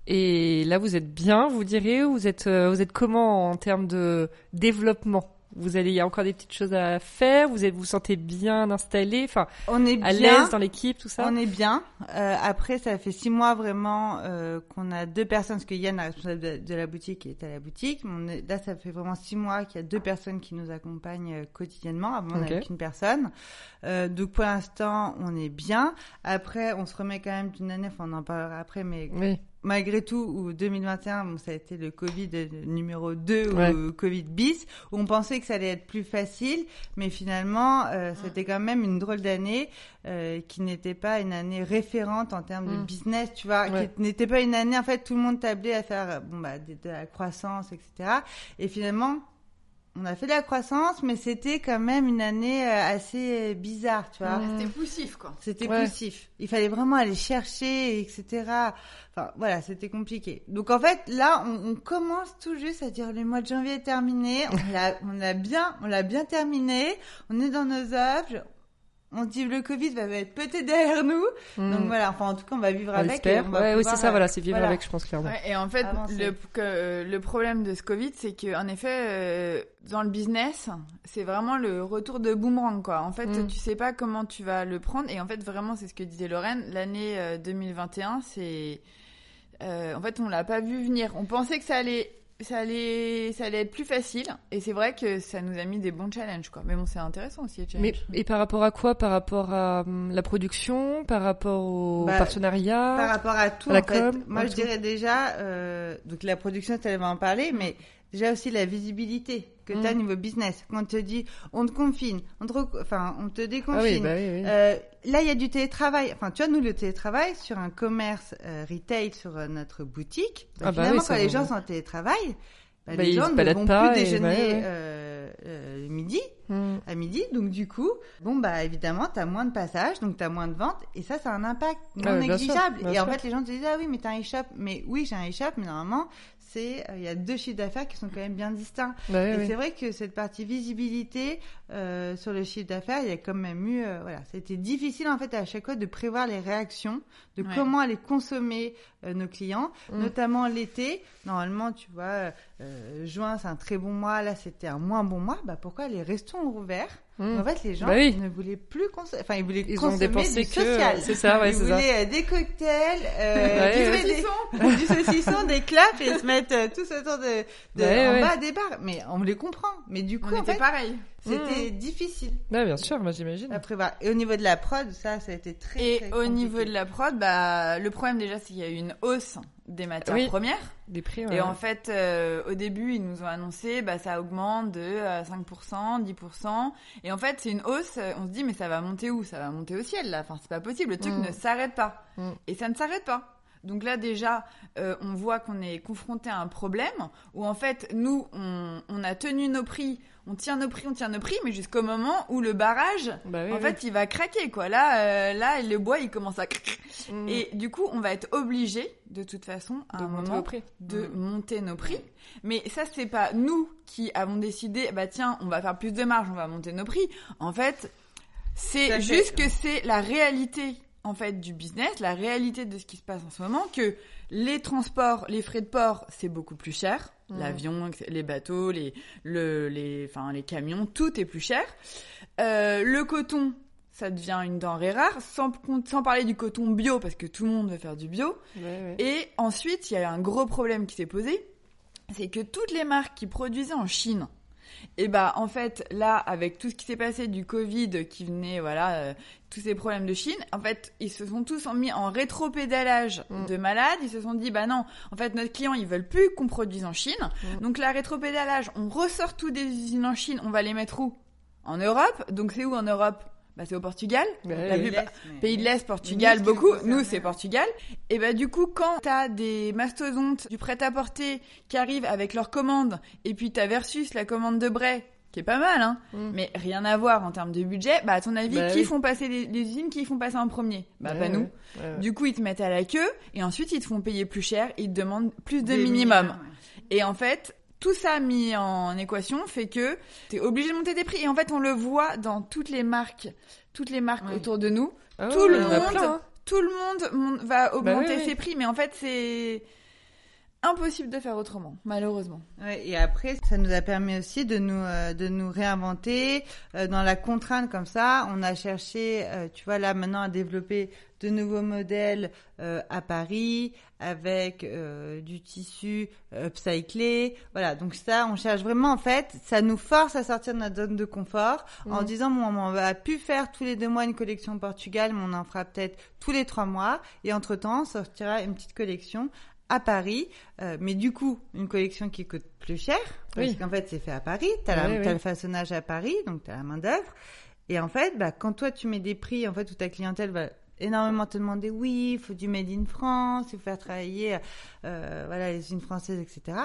Et là, vous êtes bien, vous direz, ou vous êtes, vous êtes comment en termes de développement? Vous allez, il y a encore des petites choses à faire. Vous êtes, vous sentez bien installé, enfin, On est à bien. l'aise dans l'équipe, tout ça? On est bien. Euh, après, ça fait six mois vraiment euh, qu'on a deux personnes, parce que Yann, la responsable de, de la boutique, est à la boutique. On est- là, ça fait vraiment six mois qu'il y a deux personnes qui nous accompagnent euh, quotidiennement. Avant, on n'avait qu'une personne. Euh, donc, pour l'instant, on est bien. Après, on se remet quand même d'une année, enfin, on en parlera après, mais Oui. Malgré tout, où 2021, bon, ça a été le Covid numéro 2 Ouais. ou Covid bis, où on pensait que ça allait être plus facile, mais finalement, euh, c'était quand même une drôle d'année euh, qui n'était pas une année référente en termes de Mm. business, tu vois, Ouais. qui n'était pas une année, en fait, tout le monde tablait à faire bon, bah, de, de la croissance, etc. Et finalement, on a fait de la croissance, mais c'était quand même une année euh, assez bizarre, tu vois. C'était poussif quoi. C'était Ouais. poussif. Il fallait vraiment aller chercher, etc. Enfin, voilà, c'était compliqué. Donc, en fait, là, on, on commence tout juste à dire le mois de janvier est terminé. On l'a, on l'a bien, on l'a bien terminé. On est dans nos œuvres. On dit le Covid va être peut-être derrière nous. Mm. Donc voilà, enfin en tout cas, on va vivre On avec. et l'espère. on va Ouais, oui, pouvoir, c'est ça, euh, voilà, c'est vivre voilà. avec, je pense clairement. Ouais, et en fait, Avancer. le, que, euh, le problème de ce Covid, c'est que en effet, euh, dans le business, c'est vraiment le retour de boomerang, quoi. En fait, Mm. tu sais pas comment tu vas le prendre, et en fait, vraiment, c'est ce que disait Lorraine. L'année euh, 2021, c'est, euh, en fait, on l'a pas vu venir. On pensait que ça allait, ça allait, ça allait être plus facile, et c'est vrai que ça nous a mis des bons challenges, quoi. Mais bon, c'est intéressant aussi les Mais challenges. et par rapport à quoi? Par rapport à hum, la production? Par rapport au Bah, partenariat? Par rapport à tout, À la en fait. com, Moi, je tout. dirais déjà, euh, donc la production, tu va en parler, mais déjà aussi la visibilité que tu as Mm. niveau business. Quand on te dit, on te confine, on te, enfin, on te Ah oui, déconfine. bah oui, oui. Euh, là, il y a du télétravail. Enfin, tu vois, nous, le télétravail sur un commerce euh, retail, sur euh, notre boutique. bah, Ah bah finalement, quand les gens sont en télétravail, bah, Bah, les gens ne vont pas plus déjeuner euh, euh, midi Mm. à midi. Donc du coup, bon bah évidemment, tu as moins de passages, donc tu as moins de ventes et ça ça a un impact non Ah bien sûr, négligeable. bien et en sûr. fait, les gens te disent "Ah oui, mais tu as un e-shop." Mais oui, j'ai un e-shop, mais normalement, c'est euh, il y a deux chiffres d'affaires qui sont quand même bien distincts. Bah oui, et oui. c'est vrai que cette partie visibilité euh, sur le chiffre d'affaires, il y a quand même eu euh, voilà, c'était difficile en fait à chaque fois de prévoir les réactions, de Ouais. comment aller consommer euh, nos clients, Mm. notamment l'été. Normalement, tu vois, euh, juin c'est un très bon mois, là c'était un moins bon mois. Bah pourquoi les restos ont rouvert Mm. en fait, les gens Bah oui. ne voulaient plus consommer. Enfin, ils voulaient Ils ont consommer dépensé du social. c'est ça, ouais, ils c'est ça. voulaient euh, des cocktails, euh, [laughs] Ouais, du, des- du saucisson, des claps et se mettre euh, tous autour de, de Ouais, en bas des bars. Mais on les comprend. Mais du coup, On en était fait, pareil. C'était difficile Ouais, bien sûr, moi j'imagine. à prévoir. Et au niveau de la prod, ça, ça a été très. Et très au compliqué. niveau de la prod, bah, le problème déjà, c'est qu'il y a eu une hausse des matières Oui. premières. Des prix, Et ouais. en fait, euh, au début, ils nous ont annoncé, bah, ça augmente de euh, 5%, 10%. Et en fait, c'est une hausse. euh, On se dit, mais ça va monter où? Ça va monter au ciel, là. Enfin, c'est pas possible. Le truc Mm. ne s'arrête pas. Mm. Et ça ne s'arrête pas. Donc là, déjà, euh, on voit qu'on est confronté à un problème où, en fait, nous, on, on a tenu nos prix, on tient nos prix, on tient nos prix, mais jusqu'au moment où le barrage, Bah oui, en oui. fait, il va craquer, quoi. Là, euh, là, le bois, il commence à... Mm. Et du coup, on va être obligé, de toute façon, à de un moment, de Mm. monter nos prix. Mais ça, c'est pas nous qui avons décidé, bah tiens, on va faire plus de marge, on va monter nos prix. En fait, c'est fait. juste que c'est la réalité, en fait, du business, la réalité de ce qui se passe en ce moment, que les transports, les frais de port, c'est beaucoup plus cher. Mm. L'avion, les bateaux, les, le, les, enfin, les camions, tout est plus cher. Euh, le coton, ça devient une denrée rare, sans, sans parler du coton bio, parce que tout le monde veut faire du bio. Ouais, ouais. Et ensuite, il y a un gros problème qui s'est posé, c'est que toutes les marques qui produisaient en Chine, et bah en fait là, avec tout ce qui s'est passé du Covid qui venait, voilà, euh, tous ces problèmes de Chine, en fait, ils se sont tous mis en rétropédalage Mm. de malades. Ils se sont dit, bah non, en fait, notre client, ils veulent plus qu'on produise en Chine. Mm. Donc la rétropédalage, on ressort tout des usines en Chine, on va les mettre où? En Europe? Donc c'est où en Europe? Bah c'est au Portugal. Bah La oui. plupart- L'Est, mais- Pays de l'Est, Portugal, beaucoup. nous c'est. Portugal. Et bah du coup, quand t'as des mastodontes du prêt-à-porter qui arrivent avec leurs commandes, et puis t'as versus la commande de Bray, qui est pas mal, hein, Mm. mais rien à voir en termes de budget, bah à ton avis, Bah qui oui. font passer les, les usines, qui font passer en premier? Bah pas nous. Du coup, ils te mettent à la queue, et ensuite ils te font payer plus cher, ils te demandent plus de Des minimum. ouais. Et en fait, tout ça mis en équation fait que t'es obligé de monter tes prix. Et en fait, on le voit dans toutes les marques, toutes les marques autour de nous. Ah tout le monde- plein, hein. Tout le monde mon- va augmenter oui, oui. ses prix, mais en fait, c'est impossible de faire autrement, malheureusement. Ouais, et après, ça nous a permis aussi de nous euh, de nous réinventer euh, dans la contrainte comme ça. On a cherché, euh, tu vois, là maintenant à développer de nouveaux modèles euh, à Paris avec euh, du tissu euh, upcyclé. Voilà, donc ça, on cherche vraiment en fait, ça nous force à sortir de notre zone de confort en disant bon, on va plus faire tous les deux mois une collection Portugal, mais on en fera peut-être tous les trois mois et entre temps, on sortira une petite collection à Paris, euh, mais du coup, une collection qui coûte plus cher, parce Oui. qu'en fait, c'est fait à Paris, t'as la- Ouais, t'as ouais. le façonnage à Paris, donc t'as la main d'œuvre, et en fait, bah, quand toi, tu mets des prix, en fait, où ta clientèle va énormément te demander, oui, il faut du made in France, il faut faire travailler, euh, voilà, les usines françaises, etc.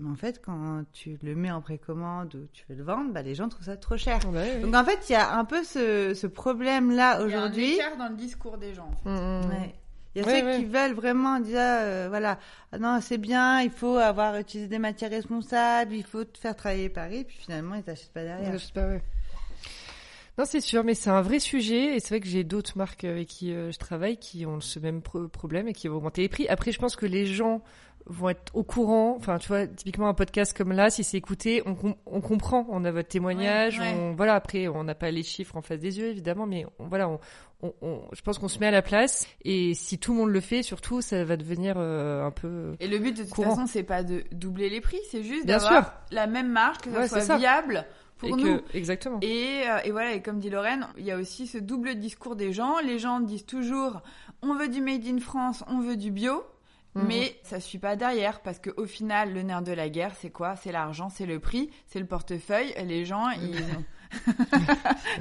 Mais en fait, quand tu le mets en précommande ou tu veux le vendre, bah, les gens trouvent ça trop cher. Ouais, ouais. Donc en fait, il y a un peu ce, ce problème-là aujourd'hui. Il y a un écart dans le discours des gens. Mm, mm. Ouais. Il y a ceux qui veulent vraiment dire, euh, voilà, ah non, c'est bien, il faut avoir utilisé des matières responsables, il faut te faire travailler Paris, puis finalement, ils t'achètent pas derrière. Pas, ouais. Non, c'est sûr, mais c'est un vrai sujet et c'est vrai que j'ai d'autres marques avec qui euh, je travaille qui ont ce même pro- problème et qui vont augmenter les prix. Après, je pense que les gens vont être au courant. Enfin, tu vois, typiquement un podcast comme là, si c'est écouté, on, com- on comprend. On a votre témoignage. Ouais, ouais. On, voilà, après, on n'a pas les chiffres en face des yeux, évidemment, mais on, voilà, on, on, on- je pense qu'on se met à la place. Et si tout le monde le fait, surtout, ça va devenir euh, un peu. Et le but de toute Courant. façon, c'est pas de doubler les prix, c'est juste d'avoir la même marge, que ça Ouais, soit ça. viable pour et nous. que, exactement. Et, euh, et voilà, et comme dit Lorraine, il y a aussi ce double discours des gens. Les gens disent toujours on veut du made in France, on veut du bio. Mhm. Mais ça suit pas derrière parce que au final, le nerf de la guerre, c'est quoi? C'est l'argent, c'est le prix, c'est le portefeuille. Les gens, ils ont. [laughs]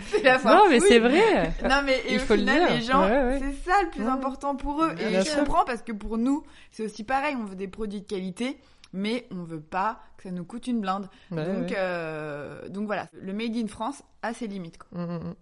c'est la Non, mais c'est vrai. Non mais et Il au faut le final dire. les gens Ouais, ouais. c'est ça le plus Ouais. important pour eux et je sûr. comprends parce que pour nous c'est aussi pareil on veut des produits de qualité mais on veut pas que ça nous coûte une blinde donc euh, donc voilà le made in France a ses limites quoi. Mm, mm, mm.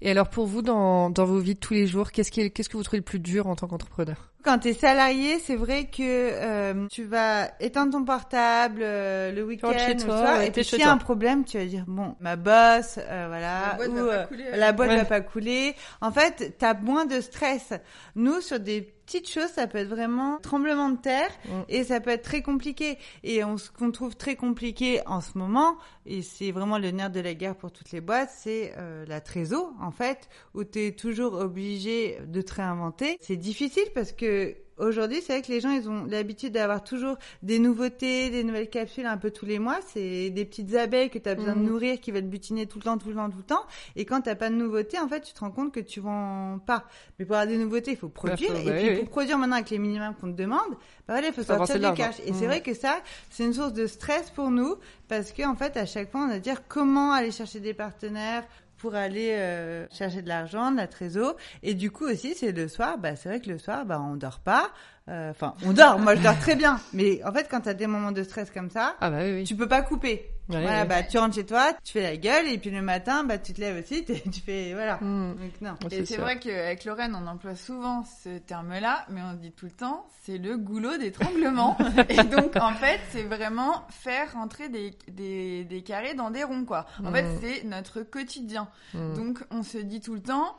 Et alors pour vous, dans, dans vos vies de tous les jours, qu'est-ce qui est- qu'est-ce que vous trouvez le plus dur en tant qu'entrepreneur? Quand t'es salarié, c'est vrai que euh, tu vas éteindre ton portable euh, le week-end chez ou le toi, soir, ouais, et t'es puis s'il y a un problème, tu vas dire bon, ma boss, euh, voilà, La boîte ou va pas euh, couler, la boîte Ouais. va pas couler. En fait, t'as moins de stress. Nous, sur des petites choses, ça peut être vraiment tremblement de terre Mm. et ça peut être très compliqué. Et on, ce qu'on trouve très compliqué en ce moment, et c'est vraiment le nerf de la guerre pour toutes les boîtes, c'est euh, la trésor, en fait, où tu es toujours obligé de te réinventer. C'est difficile parce que aujourd'hui, c'est vrai que les gens, ils ont l'habitude d'avoir toujours des nouveautés, des nouvelles capsules un peu tous les mois. C'est des petites abeilles que tu as besoin de Mhm. nourrir qui veulent butiner tout le temps, tout le temps, tout le temps. Et quand t'as pas de nouveautés, en fait, tu te rends compte que tu vends pas. Mais pour avoir des nouveautés, il faut produire. faut- et bah puis, pour produire maintenant avec les minimums qu'on te demande, bah voilà, il faut sortir du cash. Et c'est Mhm. vrai que ça, c'est une source de stress pour nous parce que en fait, à chaque fois, on va dire comment aller chercher des partenaires pour aller euh, chercher de l'argent, de la trésor. Et du coup aussi, c'est le soir. Bah, c'est vrai que le soir, bah, on dort pas. Euh, Enfin, on dort. Moi, je dors très bien. Mais en fait, quand t'as des moments de stress comme ça, Ah bah oui, oui. tu peux pas couper. Ouais, voilà, ouais. bah, tu rentres chez toi, tu fais la gueule, et puis le matin, bah, tu te lèves aussi, [laughs] tu fais, voilà. Mm. Donc, non. Et c'est vrai qu'avec Lorraine on emploie souvent ce terme là mais on dit tout le temps c'est le goulot d'étranglement [laughs] et donc en fait c'est vraiment faire rentrer des, des, des carrés dans des ronds quoi en fait c'est notre quotidien Mm. Donc on se dit tout le temps,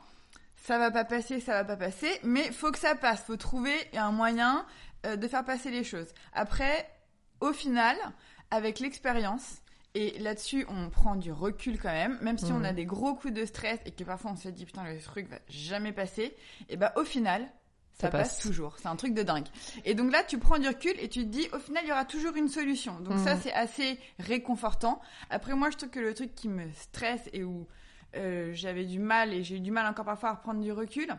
ça va pas passer, ça va pas passer, mais faut que ça passe, faut trouver un moyen euh, de faire passer les choses. Après, au final, avec l'expérience, et là-dessus on prend du recul quand même, même si on Mhm. a des gros coups de stress et que parfois on se dit putain le truc va jamais passer, et ben au final ça, Ça passe. passe. toujours. C'est un truc de dingue. Et donc là, tu prends du recul et tu te dis, au final, il y aura toujours une solution. Donc ça, Mhm. c'est assez réconfortant. Après, moi, je trouve que le truc qui me stresse et où euh, j'avais du mal et j'ai eu du mal encore parfois à reprendre du recul, Mhm.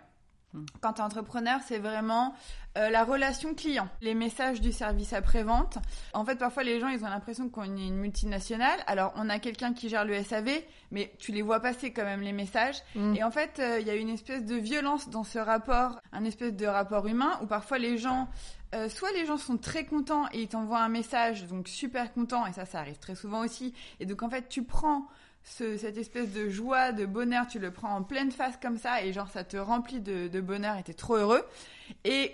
Quand tu es entrepreneur, c'est vraiment euh, la relation client, les messages du service après-vente. En fait, parfois, les gens, ils ont l'impression qu'on est une multinationale. Alors, on a quelqu'un qui gère le SAV, mais tu les vois passer quand même, les messages. Mm. Et en fait, euh, il y a une espèce de violence dans ce rapport, un espèce de rapport humain où parfois les gens, euh, soit les gens sont très contents et ils t'envoient un message, donc super contents, et ça, ça arrive très souvent aussi. Et donc en fait, tu prends ce- cette espèce de joie, de bonheur, tu le prends en pleine face comme ça, et genre ça te remplit de, de bonheur et t'es trop heureux. Et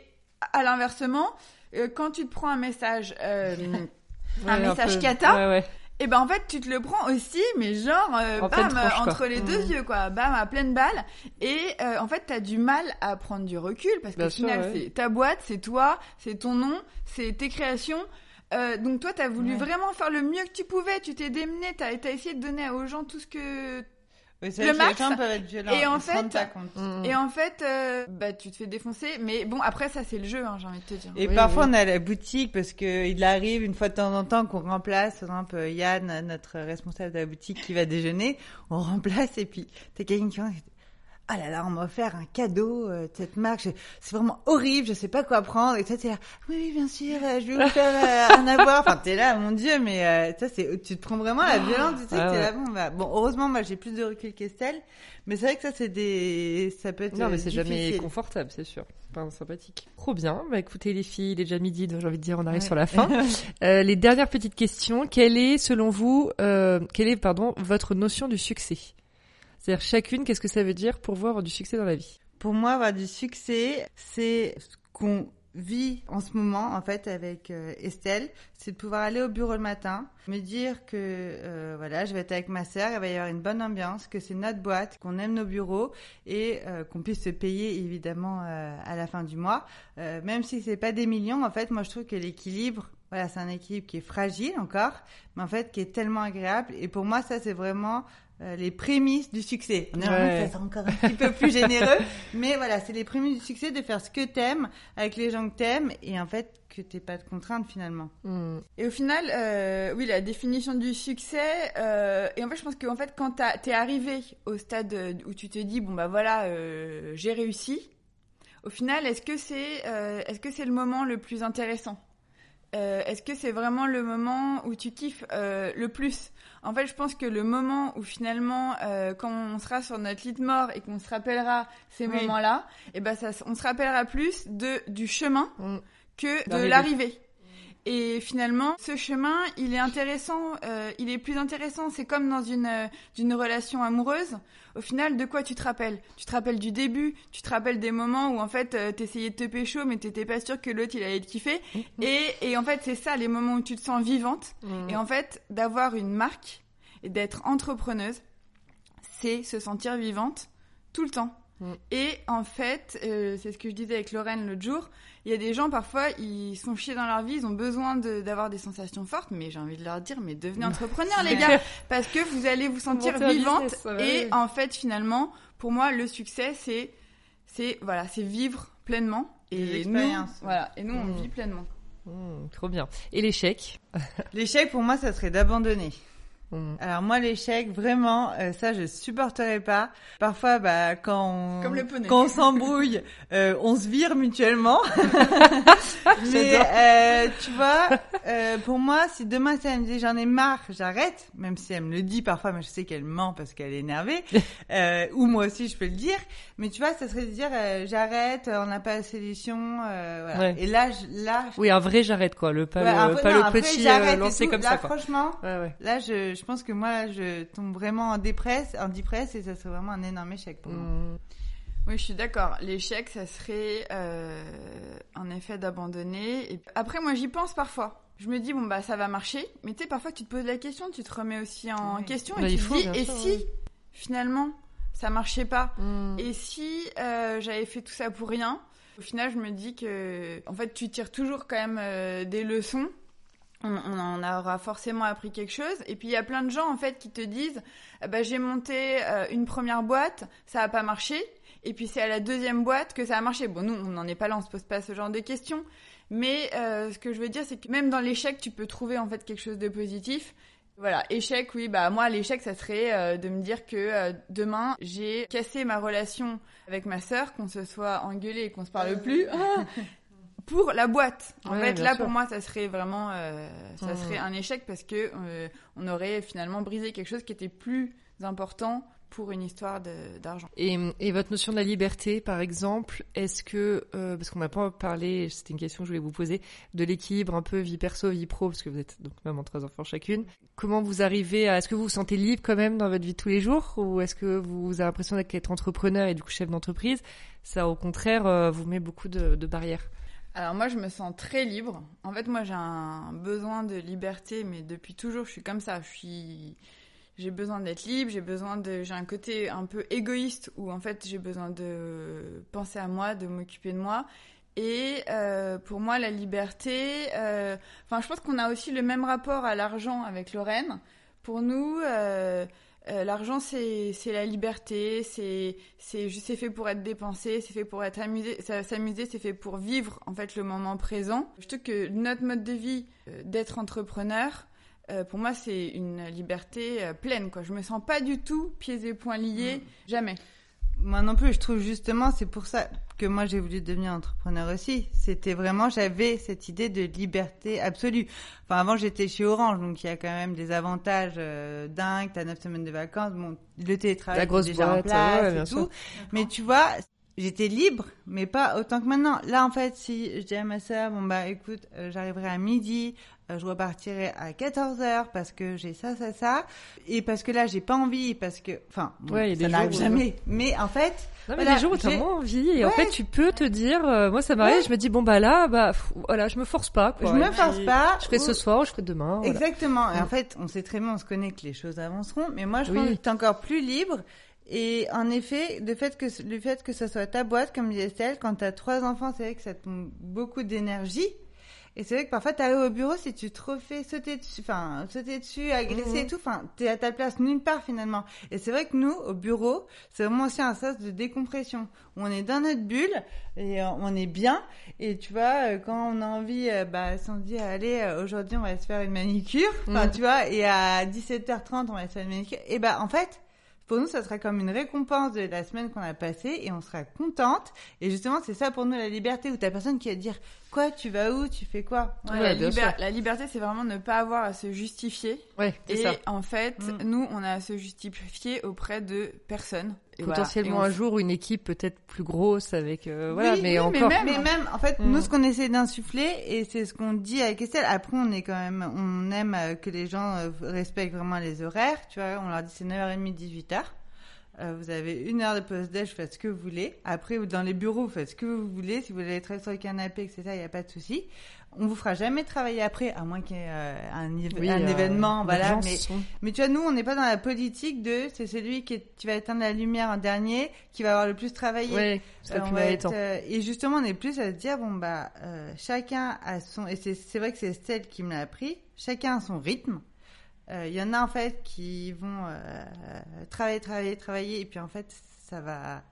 à l'inversement, euh, quand tu te prends un message... euh, [laughs] un message. Ouais, ouais. et ben en fait, tu te le prends aussi, mais genre, euh, En bam, tronche, entre les deux Mhm. yeux, quoi, bam, à pleine balle. Et en fait, t'as du mal à prendre du recul parce Bien qu'au sûr, final, c'est ta boîte, c'est toi, c'est ton nom, c'est tes créations. Euh, donc toi, t'as voulu Ouais. vraiment faire le mieux que tu pouvais. Tu t'es démené, t'as as essayé de donner aux gens tout ce que Oui, Le max. Et en fait-. Mm. Et en fait, euh, bah, tu te fais défoncer. Mais bon, après, ça, c'est le jeu, hein, j'ai envie de te dire. Et Oui, parfois, oui. on est à la boutique parce que il arrive une fois de temps en temps qu'on remplace, par exemple, Yann, notre responsable de la boutique qui va déjeuner, on remplace et puis t'as quelqu'un qui ah là là, on m'a offert un cadeau euh, de cette marque, c'est vraiment horrible, je sais pas quoi prendre. Et toi, t'es là, oui, oui, bien sûr, euh, je vais vous faire euh, un avoir. Enfin, t'es là, mon Dieu, mais euh, ça, c'est, tu te prends vraiment la violence, tu sais, Ah que t'es ouais. là, bon, bah, bon, heureusement, moi, j'ai plus de recul qu'Estelle, mais c'est vrai que ça, c'est des, ça peut être Non, mais euh, c'est jamais confortable, c'est sûr. Enfin, sympathique. Trop bien. Bah, écoutez, les filles, il est déjà midi, donc j'ai envie de dire, on arrive Ouais. sur la fin. [laughs] Euh, les dernières petites questions. Quelle est, selon vous, euh, quelle est, pardon, votre notion du succès? C'est-à-dire, chacune, qu'est-ce que ça veut dire pour vous avoir du succès dans la vie? Pour moi, avoir du succès, c'est ce qu'on vis en ce moment en fait avec euh, Estelle, c'est de pouvoir aller au bureau le matin, me dire que euh, voilà, je vais être avec ma sœur, il va y avoir une bonne ambiance, que c'est notre boîte, qu'on aime nos bureaux et euh, qu'on puisse se payer évidemment à la fin du mois, même si c'est pas des millions. En fait, moi je trouve que l'équilibre voilà, c'est un équilibre qui est fragile encore, mais en fait qui est tellement agréable. Et pour moi, ça, c'est vraiment euh, les prémices du succès. On ça encore un petit peu plus généreux, [laughs] mais voilà, c'est les prémices du succès de faire ce que t'aimes avec les gens que t'aimes et en fait que t'aies pas de contraintes finalement. Hmm. Et au final, euh, oui, la définition du succès. Euh, et en fait, je pense qu'en fait, quand t'es arrivé au stade où tu te dis bon bah voilà, j'ai réussi. Au final, est-ce que c'est est-ce que c'est le moment le plus intéressant? Euh, est-ce que c'est vraiment le moment où tu kiffes euh, le plus? En fait, je pense que le moment où finalement, euh, quand on sera sur notre lit de mort et qu'on se rappellera ces moments-là, et eh ben ça, on se rappellera plus de du chemin mm. que de l'arrivée. Et finalement, ce chemin, il est intéressant, euh, il est plus intéressant. C'est comme dans une, euh, une relation amoureuse. Au final, de quoi tu te rappelles? Tu te rappelles du début, tu te rappelles des moments où en fait euh, t'essayais de te pécho, mais t'étais pas sûr que l'autre il allait te kiffer. Mm-hmm. Et, et en fait, c'est ça, les moments où tu te sens vivante. Mm. Et en fait, d'avoir une marque et d'être entrepreneuse, c'est se sentir vivante tout le temps. Mm. Et en fait, euh, c'est ce que je disais avec Lorraine l'autre jour, il y a des gens parfois, ils sont chiés dans leur vie, ils ont besoin d'avoir des sensations fortes, mais j'ai envie de leur dire, mais devenez entrepreneur les [laughs] gars, parce que vous allez vous sentir vivante. et en fait, finalement, pour moi, le succès, c'est, c'est voilà, c'est vivre pleinement. Et nous, voilà, et nous, on mm. vit pleinement. Mm, trop bien. Et l'échec? [laughs] L'échec, pour moi, ça serait d'abandonner. Mm. Alors moi l'échec vraiment euh, ça je supporterais pas. Parfois bah quand on quand on s'embrouille [laughs] euh, on se vire mutuellement. [laughs] [laughs] Mais euh, tu vois euh, pour moi si demain si elle me dit j'en ai marre j'arrête même si elle me le dit parfois mais je sais qu'elle ment parce qu'elle est énervée ou moi aussi je peux le dire mais tu vois ça serait de dire j'arrête on n'a pas la solution voilà. et là je, là oui un vrai j'arrête quoi le pas le, pas le petit lancé comme là, ça quoi. franchement là je je pense que moi, je tombe vraiment en dépresse, en dépresse, et ça serait vraiment un énorme échec pour moi. Mm. Oui, je suis d'accord. L'échec, ça serait euh, un effet d'abandonner. Et... Après, moi, j'y pense parfois. Je me dis, bon, bah, ça va marcher. Mais tu sais, parfois, tu te poses la question, tu te remets aussi en question, et bah, tu te dis, et si, finalement, ça marchait pas? Mm. Et si euh, j'avais fait tout ça pour rien? Au final, je me dis que, en fait, tu tires toujours quand même euh, des leçons on, en aura forcément appris quelque chose. Et puis il y a plein de gens en fait qui te disent, eh ben, j'ai monté euh, une première boîte, ça a pas marché. Et puis c'est à la deuxième boîte que ça a marché. Bon, nous on n'en est pas là, on se pose pas ce genre de questions. Mais euh, ce que je veux dire, c'est que même dans l'échec, tu peux trouver en fait quelque chose de positif. Voilà, échec, oui, bah moi l'échec, ça serait euh, de me dire que demain j'ai cassé ma relation avec ma sœur, qu'on se soit engueulé et qu'on se parle plus, [laughs] pour la boîte. En fait, là, pour moi, ça serait vraiment, euh, ça mmh. serait un échec parce que euh, on aurait finalement brisé quelque chose qui était plus important pour une histoire d'argent. Et, et, votre notion de la liberté, par exemple, est-ce que, euh, parce qu'on n'a pas parlé, c'était une question que je voulais vous poser, de l'équilibre un peu vie perso, vie pro, parce que vous êtes donc même en trois enfants chacune. Comment vous arrivez à, est-ce que vous vous sentez libre quand même dans votre vie de tous les jours, ou est-ce que vous avez l'impression d'être entrepreneur et du coup chef d'entreprise, ça au contraire vous met beaucoup de, de barrières alors moi, je me sens très libre. En fait, moi, j'ai un besoin de liberté, mais depuis toujours, je suis comme ça. Je suis, j'ai besoin d'être libre. J'ai besoin de, j'ai un côté un peu égoïste où en fait, j'ai besoin de penser à moi, de m'occuper de moi. Et euh, pour moi, la liberté, euh, enfin, je pense qu'on a aussi le même rapport à l'argent avec Lorraine. Pour nous. Euh, euh, l'argent, c'est la liberté, c'est c'est fait pour être dépensé, c'est fait pour être amusé, s'amuser, c'est fait pour vivre en fait le moment présent. Je trouve que notre mode de vie euh, d'être entrepreneur, euh, pour moi, c'est une liberté pleine. Quoi. Je me sens pas du tout pieds et poings liés, mmh. jamais. Moi non plus, je trouve justement, c'est pour ça que moi j'ai voulu devenir entrepreneur aussi. C'était vraiment, j'avais cette idée de liberté absolue. Enfin, avant j'étais chez Orange, donc il y a quand même des avantages euh, dingues. T'as neuf semaines de vacances, bon, le télétravail, la grosse déjà en place et tout. Mais tu vois, j'étais libre, mais pas autant que maintenant. Là, en fait, si je dis à ma sœur, bon bah écoute, euh, j'arriverai à midi, je repartirai à 14 heures parce que j'ai ça, ça, ça, et parce que là, j'ai pas envie, parce que, enfin, bon, Ouais, ça n'arrive jamais. Mais en fait, Non, mais Voilà, des jours où t'as moins envie et en fait tu peux te dire, euh, moi ça m'arrive, je me dis bon bah là, bah pff, voilà, je me force pas. Quoi. je me force pas. Je ferai ou- ce soir, je ferai demain. voilà. Exactement. Et en Mm. fait, on sait très bien, on se connaît que les choses avanceront. Mais moi, je Oui. pense que t'es encore plus libre. Et en effet, le fait que le fait que ce soit ta boîte, comme disait Estelle, quand t'as trois enfants, c'est vrai que ça te beaucoup d'énergie. Et c'est vrai que parfois, t'arrives au bureau, si tu te refais sauter dessus, enfin, sauter dessus, agresser Mhm. et tout, enfin, t'es à ta place nulle part finalement. Et c'est vrai que nous, au bureau, c'est vraiment aussi un sas de décompression. On est dans notre bulle et euh, on est bien. Et tu vois, euh, quand on a envie, euh, bah, si on dit, allez, aujourd'hui, on va se faire une manicure, enfin, Mhm. tu vois, et à 17h30, on va se faire une manicure. Et bah, en fait, pour nous, ça sera comme une récompense de la semaine qu'on a passée et on sera contente. Et justement, c'est ça pour nous la liberté où t'as personne qui va te dire quoi, tu vas où, tu fais quoi? Ouais, Ouais, la, liber- liberté, c'est vraiment ne pas avoir à se justifier. Ouais, c'est Et ça. en fait, Mm. nous, on a à se justifier auprès de personne. Et voilà. Potentiellement Et on un jour une équipe peut-être plus grosse avec euh, voilà, Oui, mais oui, encore. même- Mais même, en fait, Mm. nous, ce qu'on essaie d'insuffler, et c'est ce qu'on dit avec Estelle, après, on est quand même, on aime euh, que les gens euh, respectent vraiment les horaires, tu vois, on leur dit c'est 9h30, 18h. Euh, vous avez une heure de post-déj, faites ce que vous voulez. Après, dans les bureaux, vous faites ce que vous voulez. Si vous voulez être sur le canapé, etc., il n'y a pas de souci. On vous fera jamais travailler après, à moins qu'il y ait euh, un, éve- Oui, un euh, événement, voilà. Mais mais tu vois, nous, on n'est pas dans la politique de c'est celui qui, est- qui va éteindre la lumière en dernier qui va avoir le plus travaillé. Ouais, on va être, euh, et justement, on est plus à se dire bon bah euh, chacun a son et c'est c'est vrai que c'est Estelle qui me l'a appris. Chacun a son rythme. Euh, Il y en a en fait qui vont euh, travailler, travailler, travailler et puis en fait ça va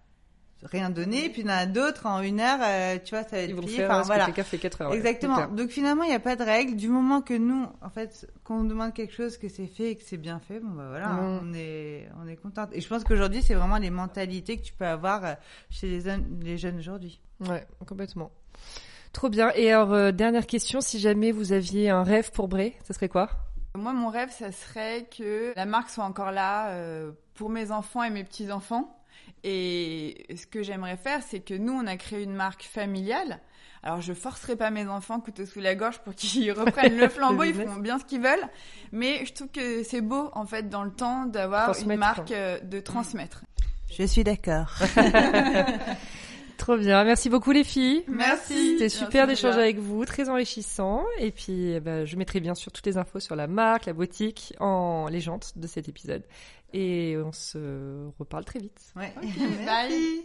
rien donner. Et puis il y en a d'autres en une heure, euh, tu vois, ça va être Ils vont plié. faire Enfin, que voilà. quelqu'un fait 4 heures. Exactement. Donc finalement, il n'y a pas de règle. Du moment que nous, en fait, qu'on nous demande quelque chose, que c'est fait et que c'est bien fait, bon bah voilà, Mm. on est on est contente. Et je pense qu'aujourd'hui, c'est vraiment les mentalités que tu peux avoir euh, chez les, jeunes- les jeunes aujourd'hui. Ouais, complètement. Trop bien. Et alors, euh, dernière question, si jamais vous aviez un rêve pour Bray, ça serait quoi? Moi, mon rêve, ça serait que la marque soit encore là euh, pour mes enfants et mes petits-enfants. Et ce que j'aimerais faire, c'est que nous, on a créé une marque familiale. Alors, je forcerai pas mes enfants couteau sous la gorge pour qu'ils [laughs] reprennent le flambeau, ils feront bien ce qu'ils veulent. Mais je trouve que c'est beau, en fait, dans le temps, d'avoir une marque euh, de transmettre. Je suis d'accord. [laughs] Trop bien. Merci beaucoup les filles. Merci. C'était super d'échanger avec vous, très enrichissant. Et puis, eh ben, je mettrai bien sûr toutes les infos sur la marque, la boutique, en légende de cet épisode. Et on se reparle très vite. Ouais. [laughs] Bye.